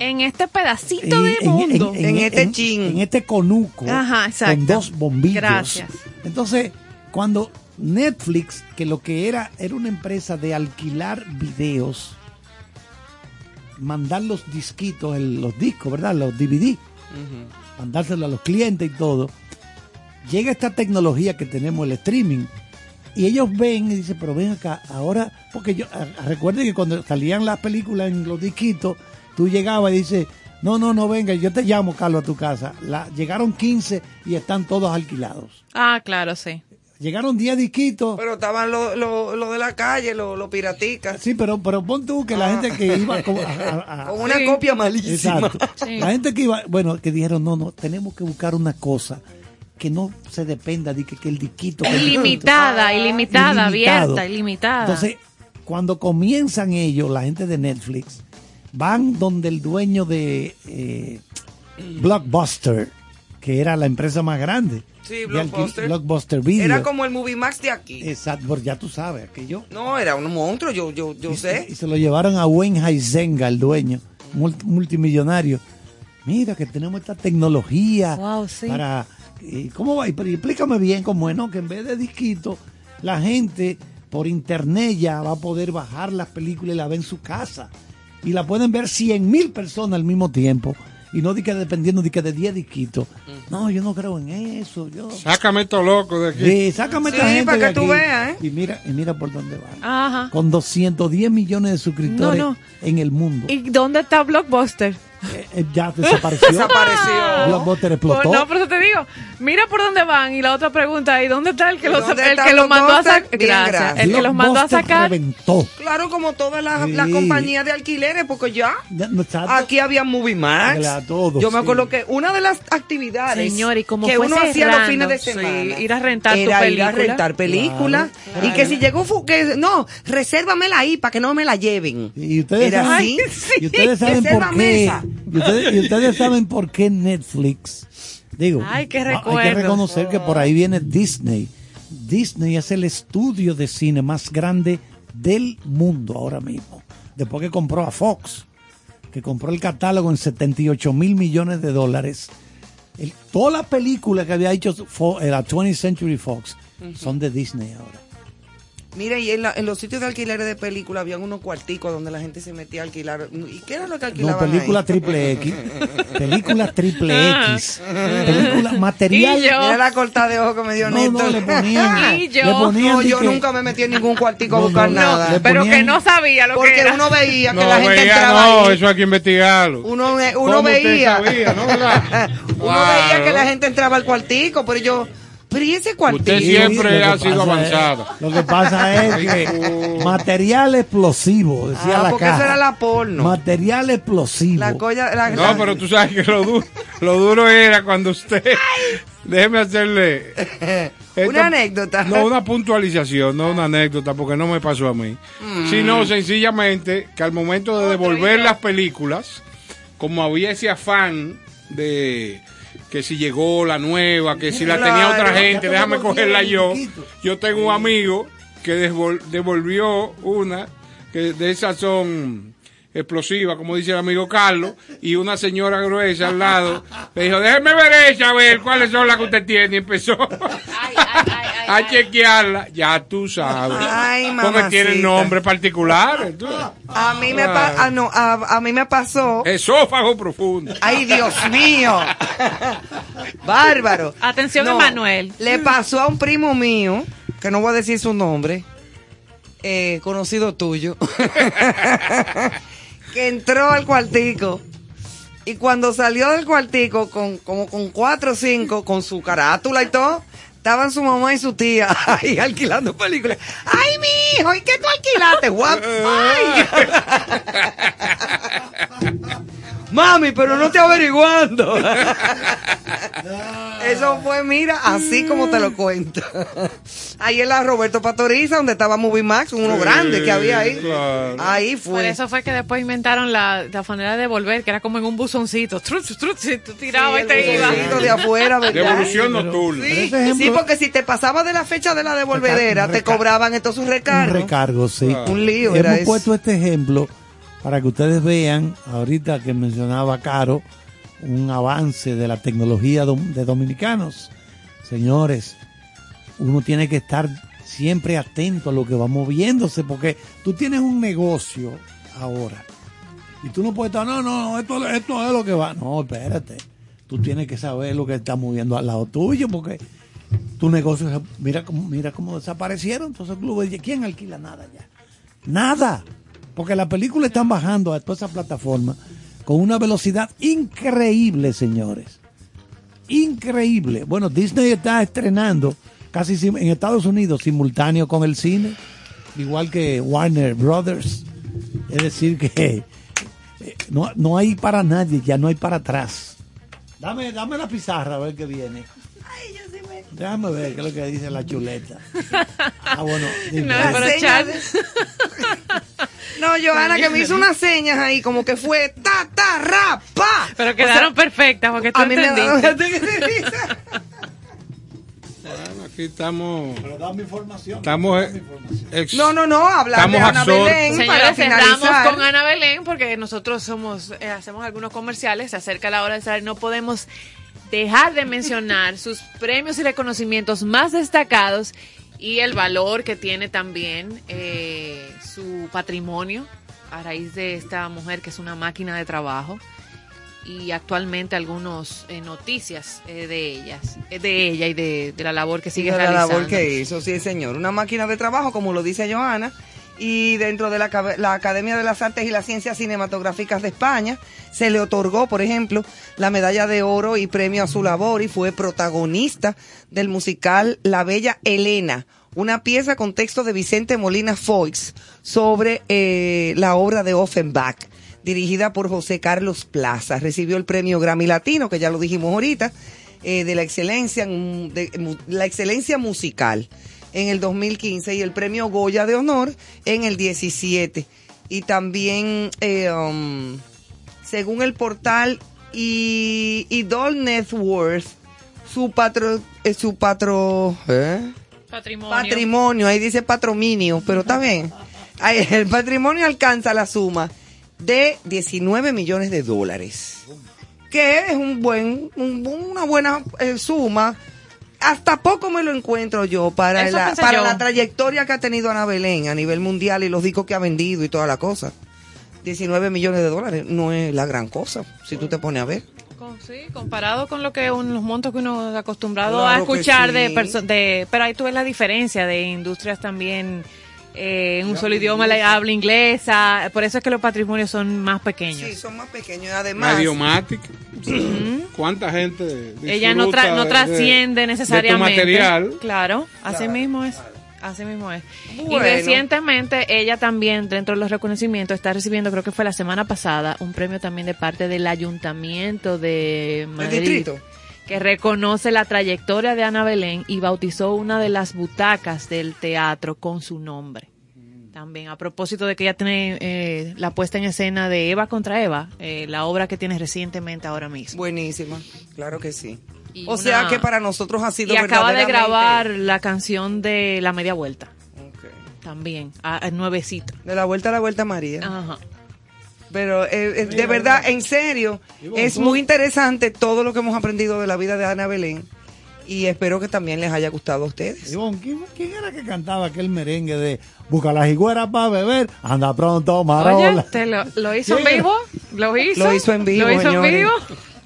En este pedacito de En- en- mundo. En este chin. En este conuco. Ajá, exacto. Con dos bombillos. Gracias. Entonces, cuando Netflix, que lo que era, era una empresa de alquilar videos, mandar los disquitos, el- los discos, ¿verdad? Los DVD, mandárselo a los clientes y todo. Llega esta tecnología que tenemos, el streaming, y ellos ven y dicen, pero ven acá, ahora, porque yo, a- a- recuerden que cuando salían las películas en los disquitos, tú llegabas y dices, no, no, no, venga, yo te llamo, Carlos, a tu casa. La, llegaron 15 y están todos alquilados. Ah, claro, sí. Llegaron 10 disquitos. Pero estaban los lo, lo de la calle, los los piraticas. Sí, pero, pero pon tú que la gente que iba con- a- a- a- Con una Sí. copia malísima. Exacto. Sí. La gente que iba, bueno, que dijeron, no, no, tenemos que buscar una cosa que no se dependa de que, que el disquito. que el disquito. Ilimitada, ilimitada, Ilimitado. abierta, ilimitada. Entonces, cuando comienzan ellos, la gente de Netflix, van donde el dueño de eh, Blockbuster, que era la empresa más grande. Sí, Blockbuster. alquil- Blockbuster Video. Era como el Movie Max de aquí. Exacto, porque ya tú sabes, aquello. No, era un monstruo, yo, yo, yo y, sé. y se lo llevaron a Wayne Heisenga, el dueño, multi- multimillonario. Mira que tenemos esta tecnología Wow, sí. para... ¿y ¿Cómo va? Y- Pero explícame bien cómo es, ¿no? Que en vez de disquito, la gente por internet ya va a poder bajar las películas y la ve en su casa. Y la pueden ver 100 mil personas al mismo tiempo. Y no di que dependiendo de que de 10 disquitos. No, yo no creo en eso. Yo... Sácame estos locos de aquí. Sí, sácame esta Sí, gente para de que tú aquí. veas, ¿eh? Y mira, y mira por dónde van Ajá. con 210 millones de suscriptores No, no. en el mundo. ¿Y dónde está Blockbuster? Eh, eh, ya desapareció. Desapareció. Blockbuster explotó. Pues no, por eso te digo, mira por dónde van. Y la otra pregunta, ¿y dónde está el que, ¿Y los, el que mandó a sacar? El que los mandó a sacar. reventó. Claro, como todas las Sí. las compañías de alquileres, porque ya Ya, no, exacto. aquí había Movie Max. Todo, Yo me sí. acuerdo que una de las actividades Señor, y como que uno hacía los fines de sí, semana ir a rentar tu era ir a rentar películas Claro, y que si llegó que no, resérvamela ahí para que no me la lleven. Y ustedes Era saben, así. y ustedes saben por la qué. mesa. Y ustedes, y ustedes saben por qué Netflix. Digo, Ay, qué hay que reconocer que por ahí viene Disney. Disney es el estudio de cine más grande del mundo ahora mismo. Después que compró a Fox, que compró el catálogo en 78 mil millones de dólares. El- todas las películas que había hecho eh, la 20th Century Fox son de Disney ahora. Mire, y en, la- en los sitios de alquileres de películas habían unos cuarticos donde la gente se metía a alquilar. ¿Y qué era lo que No, alquilaban película ahí? triple X. película triple X. Película material. Mira la corta de ojo que me dio No, Néstor. no, le ponían. Y yo. le ponían No, yo que- nunca me metí en ningún cuartico a No, buscar no, nada. Pero que no sabía lo Porque que era. uno veía que No, la gente veía, entraba no, ahí. eso hay que investigarlo. Uno, ve- ¿Cómo uno usted veía. sabía, no, uno veía que la gente entraba al cuartico, pero yo, pero ¿y ese cuartico? Usted siempre ha sido avanzada. lo que pasa es que material explosivo, decía Ah, la porque caja. eso era la porno. Material explosivo. La colla, la, No, la- pero tú sabes que lo duro, lo duro era cuando usted... Déjeme hacerle... Una anécdota. No, una puntualización, no una anécdota, porque no me pasó a mí. Mm. Sino sencillamente que al momento de devolver las películas, como había ese afán de que si llegó la nueva, que si la tenía otra gente, te déjame cogerla yo. Yo tengo un amigo que devol- devolvió una, que de esas son explosivas, como dice el amigo Carlos, y una señora gruesa al lado le dijo, déjeme ver esa, a ver cuáles son las que usted tiene, y empezó. A chequearla, ya tú sabes. Ay, Porque tiene mamacita. nombre particular. A mí me, pa- ah, no, a, a mí me pasó. Esófago profundo. Ay, Dios mío. Bárbaro. Atención, Emanuel. Le pasó a un primo mío, que no voy a decir su nombre, eh, conocido tuyo, que entró al cuartico. Y cuando salió del cuartico, con, como con cuatro o cinco, con su carátula y todo, estaban su mamá y su tía ahí alquilando películas. ¡Ay, mi hijo! ¿Y qué tú alquilaste? What? Mami, pero no te averiguando. Eso fue, mira, así como te lo cuento. Ahí en la Roberto Pastoriza, donde estaba Movie Max, uno grande que había ahí. claro. Ahí Por fue. eso fue que después inventaron la, la manera de volver, que era como en un buzoncito. Trut, trut, si tú tirabas y te ibas. Buzoncito de afuera, ¿verdad? Devolución nocturna. Sí, ejemplo- sí, porque si te pasaba de la fecha de la devolvedera, te cobraban entonces un Un recargo. recargo, sí. Un lío Hemos era eso. puesto este ejemplo para que ustedes vean, ahorita que mencionaba Caro, un avance de la tecnología de dominicanos. Señores, uno tiene que estar siempre atento a lo que va moviéndose, porque tú tienes un negocio ahora y tú no puedes estar, no, no, esto, esto es lo que va. No, espérate. Tú tienes que saber lo que está moviendo al lado tuyo, porque tu negocio, mira mira cómo desaparecieron todos esos clubes. ¿Quién alquila nada ya? Nada. Porque las películas están bajando a todas esas plataformas con una velocidad increíble, señores. Increíble. Bueno, Disney está estrenando casi en Estados Unidos simultáneo con el cine, igual que Warner Brothers. Es decir, que eh, no, no hay para nadie, ya no hay para atrás. Dame, dame la pizarra a ver qué viene. Déjame ver qué es lo que dice la chuleta. Ah, bueno. dime. No, pero No, Johanna, que me hizo unas señas ahí, como que fue ta, ta, ra, pa. Pero quedaron perfectas porque tú A mí me da. Bueno, aquí estamos. Pero dame información. Estamos. dame información. ex- No, no, no, hablar de Estamos Ana. Belén Señores, finalizar. con Ana Belén porque nosotros somos eh, hacemos algunos comerciales, se acerca la hora de y no podemos dejar de mencionar sus premios y reconocimientos más destacados y el valor que tiene también eh, su patrimonio a raíz de esta mujer que es una máquina de trabajo y actualmente algunas noticias eh, de ellas, eh, de ella y de, de la labor que sigue de la realizando. labor que hizo, sí, señor. Una máquina de trabajo, como lo dice Joana, y dentro de la, la Academia de las Artes y las Ciencias Cinematográficas de España se le otorgó, por ejemplo, la medalla de oro y premio a su labor y fue protagonista del musical La Bella Elena, una pieza con texto de Vicente Molina Foix sobre eh, la obra de Offenbach dirigida por José Carlos Plaza. Recibió el premio Grammy Latino, que ya lo dijimos ahorita, eh, de la excelencia, en- de, mu- la excelencia musical en el 2015 y el premio Goya de honor en el 17. Y también, eh, um, según el portal y, Idol Net Worth, su patro, eh, su patro, ¿eh? Patrimonio. patrimonio, ahí dice patrominio, pero está bien. Ahí, el patrimonio alcanza la suma de 19 millones de dólares, que es un buen, un- una buena eh, suma. Hasta poco me lo encuentro yo para, Eso la, para yo. la trayectoria que ha tenido Ana Belén a nivel mundial y los discos que ha vendido y toda la cosa. 19 millones de dólares no es la gran cosa, si tú te pones a ver. Con- sí, comparado con lo que un- los montos que uno está acostumbrado Claro a escuchar de, sí. perso- de pero ahí tú ves la diferencia de industrias también eh, en un solo idioma la habla inglesa. Por eso es que los patrimonios son más pequeños. Sí, son más pequeños. Además... Mediomatic. ¿Cuánta gente ella no, tra- no de- trasciende de- necesariamente. De tu material. claro así mismo es así mismo es. Y recientemente ella también dentro de los reconocimientos está recibiendo creo que fue la semana pasada un premio también de parte del ayuntamiento de ¿El Madrid. distrito? Que reconoce la trayectoria de Ana Belén y bautizó una de las butacas del teatro con su nombre. También a propósito de que ella tiene eh, la puesta en escena de Eva contra Eva, eh, la obra que tiene recientemente ahora mismo. Buenísima, claro que sí. Y o una- sea que para nosotros ha sido Y acaba de grabar la canción de La Media Vuelta, Ok. también, a, a nuevecito. De la vuelta a la vuelta María. Ajá. Pero eh, eh, de verdad, en serio, es muy interesante todo lo que hemos aprendido de la vida de Ana Belén. y espero que también les haya gustado a ustedes. Ivonne, ¿quién, quién era que cantaba aquel merengue de Busca la jiguera para beber, anda pronto, marola? Oye, ¿te lo, lo hizo en vivo? ¿Lo hizo? Lo hizo en vivo, ¿Lo hizo en vivo?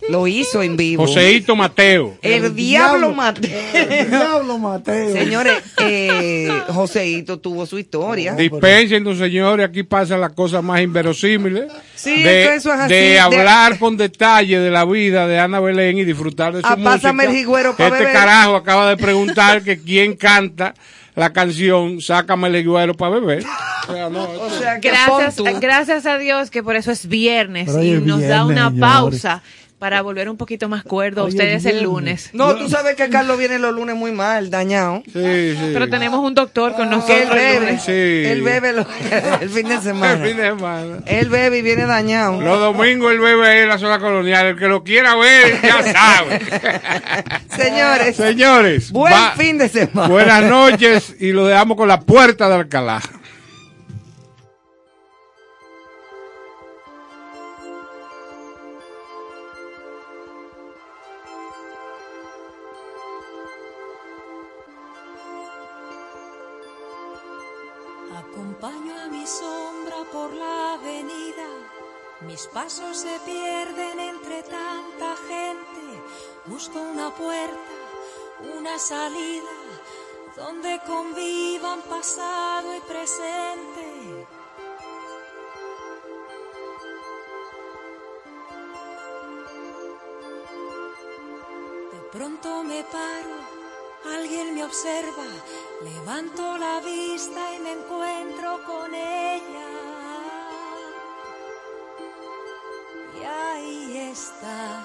Lo hizo en vivo. Joseito Mateo. El, diablo, Mateo. El diablo Mateo. Señores, eh, Joseito tuvo su historia. Dispensen, señores, aquí pasan las cosas más inverosímiles. Sí, de, es que eso es así, de de- hablar con detalle de la vida de Ana Belén y disfrutar de su Ah, pásame música. el jigüero pa' Este beber. carajo acaba de preguntar que quién canta la canción Sácame el higuero para beber. O sea, no, O sea, que Gracias, gracias a Dios que por eso es viernes Pero y es nos da una señores. pausa para volver un poquito más cuerdo es ustedes el lunes. No, tú sabes que Carlos viene los lunes muy mal, dañado. sí, sí. Pero tenemos un doctor con Que nosotros. él el bebe. Sí. Él bebe lo- el fin de El semana. fin de semana. Él bebe y viene dañado. Los domingos el bebé ahí en la zona colonial. El que lo quiera ver, ya sabe. Señores, Señores, buen va- fin de semana. buenas noches y lo dejamos con la puerta de Alcalá. Una salida, donde convivan pasado y presente. De pronto me paro, alguien me observa, levanto la vista y me encuentro con ella. Y ahí está,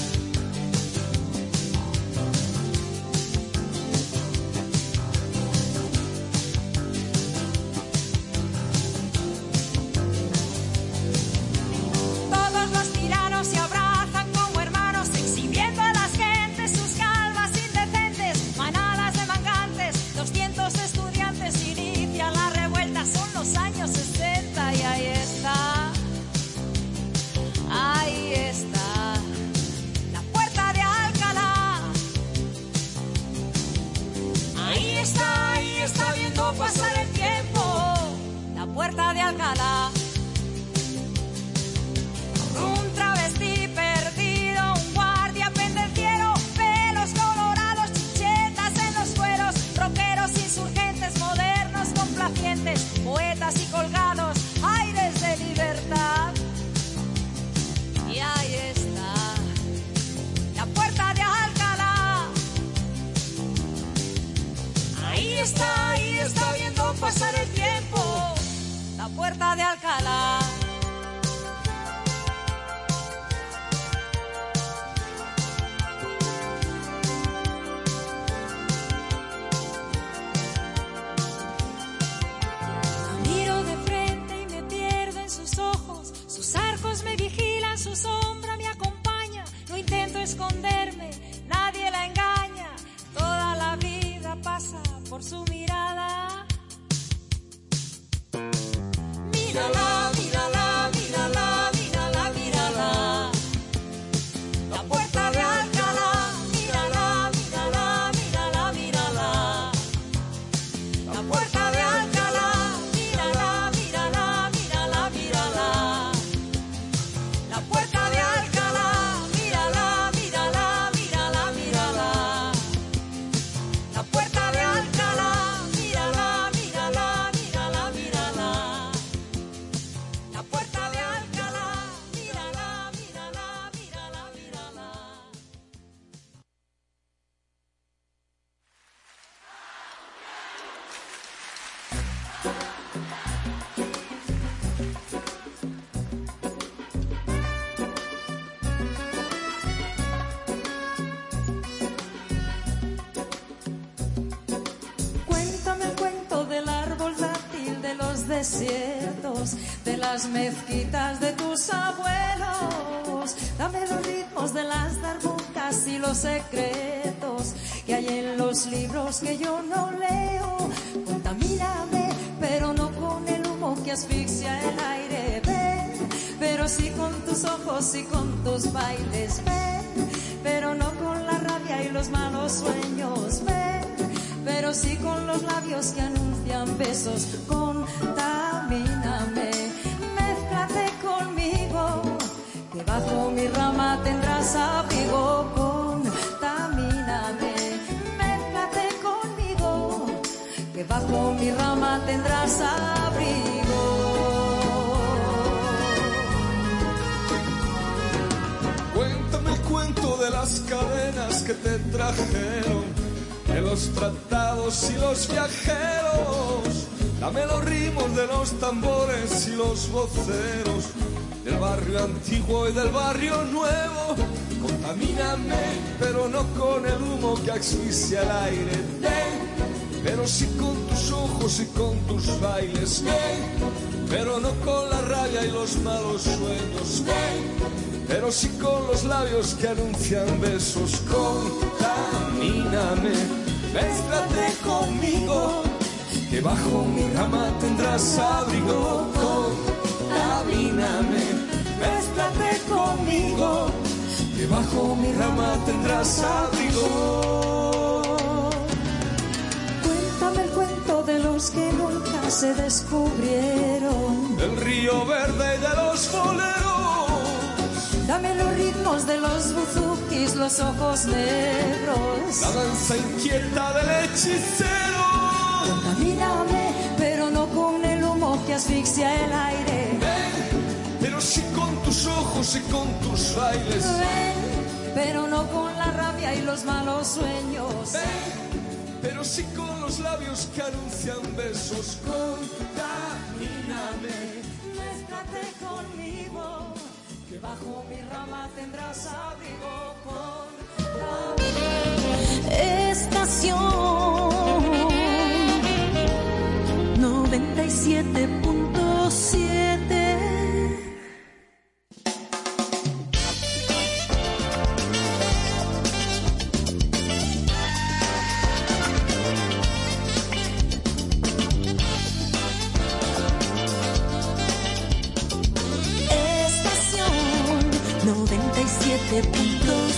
Que anuncian besos. Contamíname, mézclate conmigo, que bajo mi rama tendrás abrigo. Contamíname, mézclate conmigo, que bajo mi rama tendrás abrigo. Cuéntame el cuento de las cadenas que te trajeron, los tratados y los viajeros. Dame los ritmos de los tambores y los voceros, del barrio antiguo y del barrio nuevo. Contamíname, pero no con el humo que asfixia el aire. Ven, pero sí con tus ojos y con tus bailes. Ven, pero no con la rabia y los malos sueños. Ven, pero sí con los labios que anuncian besos. Contamíname, mézclate conmigo, que bajo mi rama tendrás abrigo. Contamíname, mézclate conmigo, que bajo mi rama tendrás abrigo. Cuéntame el cuento de los que nunca se descubrieron. Del río verde y de los boleros. Dame los ritmos de los buzukis, los ojos negros. La danza inquieta del hechicero. Contamíname, pero no con el humo que asfixia el aire. Ven, pero sí con tus ojos y con tus bailes. Ven, pero no con la rabia y los malos sueños. Ven, pero sí con los labios que anuncian besos. Contamíname, Mézclate conmigo, bajo mi rama tendrás abrigo con Estación. 97.7 97.7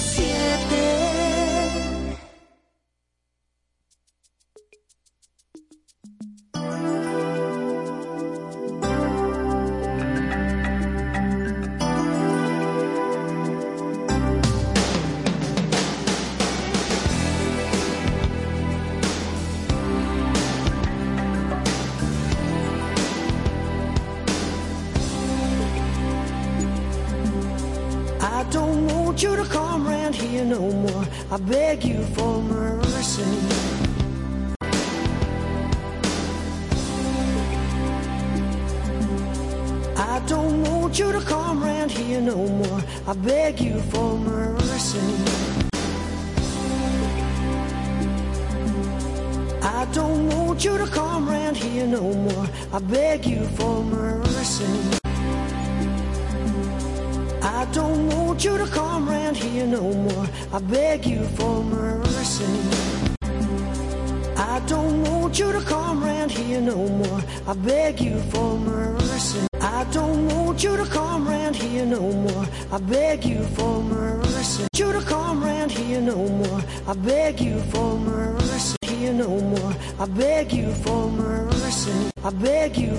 beg you for mercy. I don't want you to come round here no more. I beg you for mercy. I don't want you to come round here no more. I beg you for mercy. I don't want you to come round here no more. I beg you for mercy. You to come round here no more. I beg you for mercy. I beg you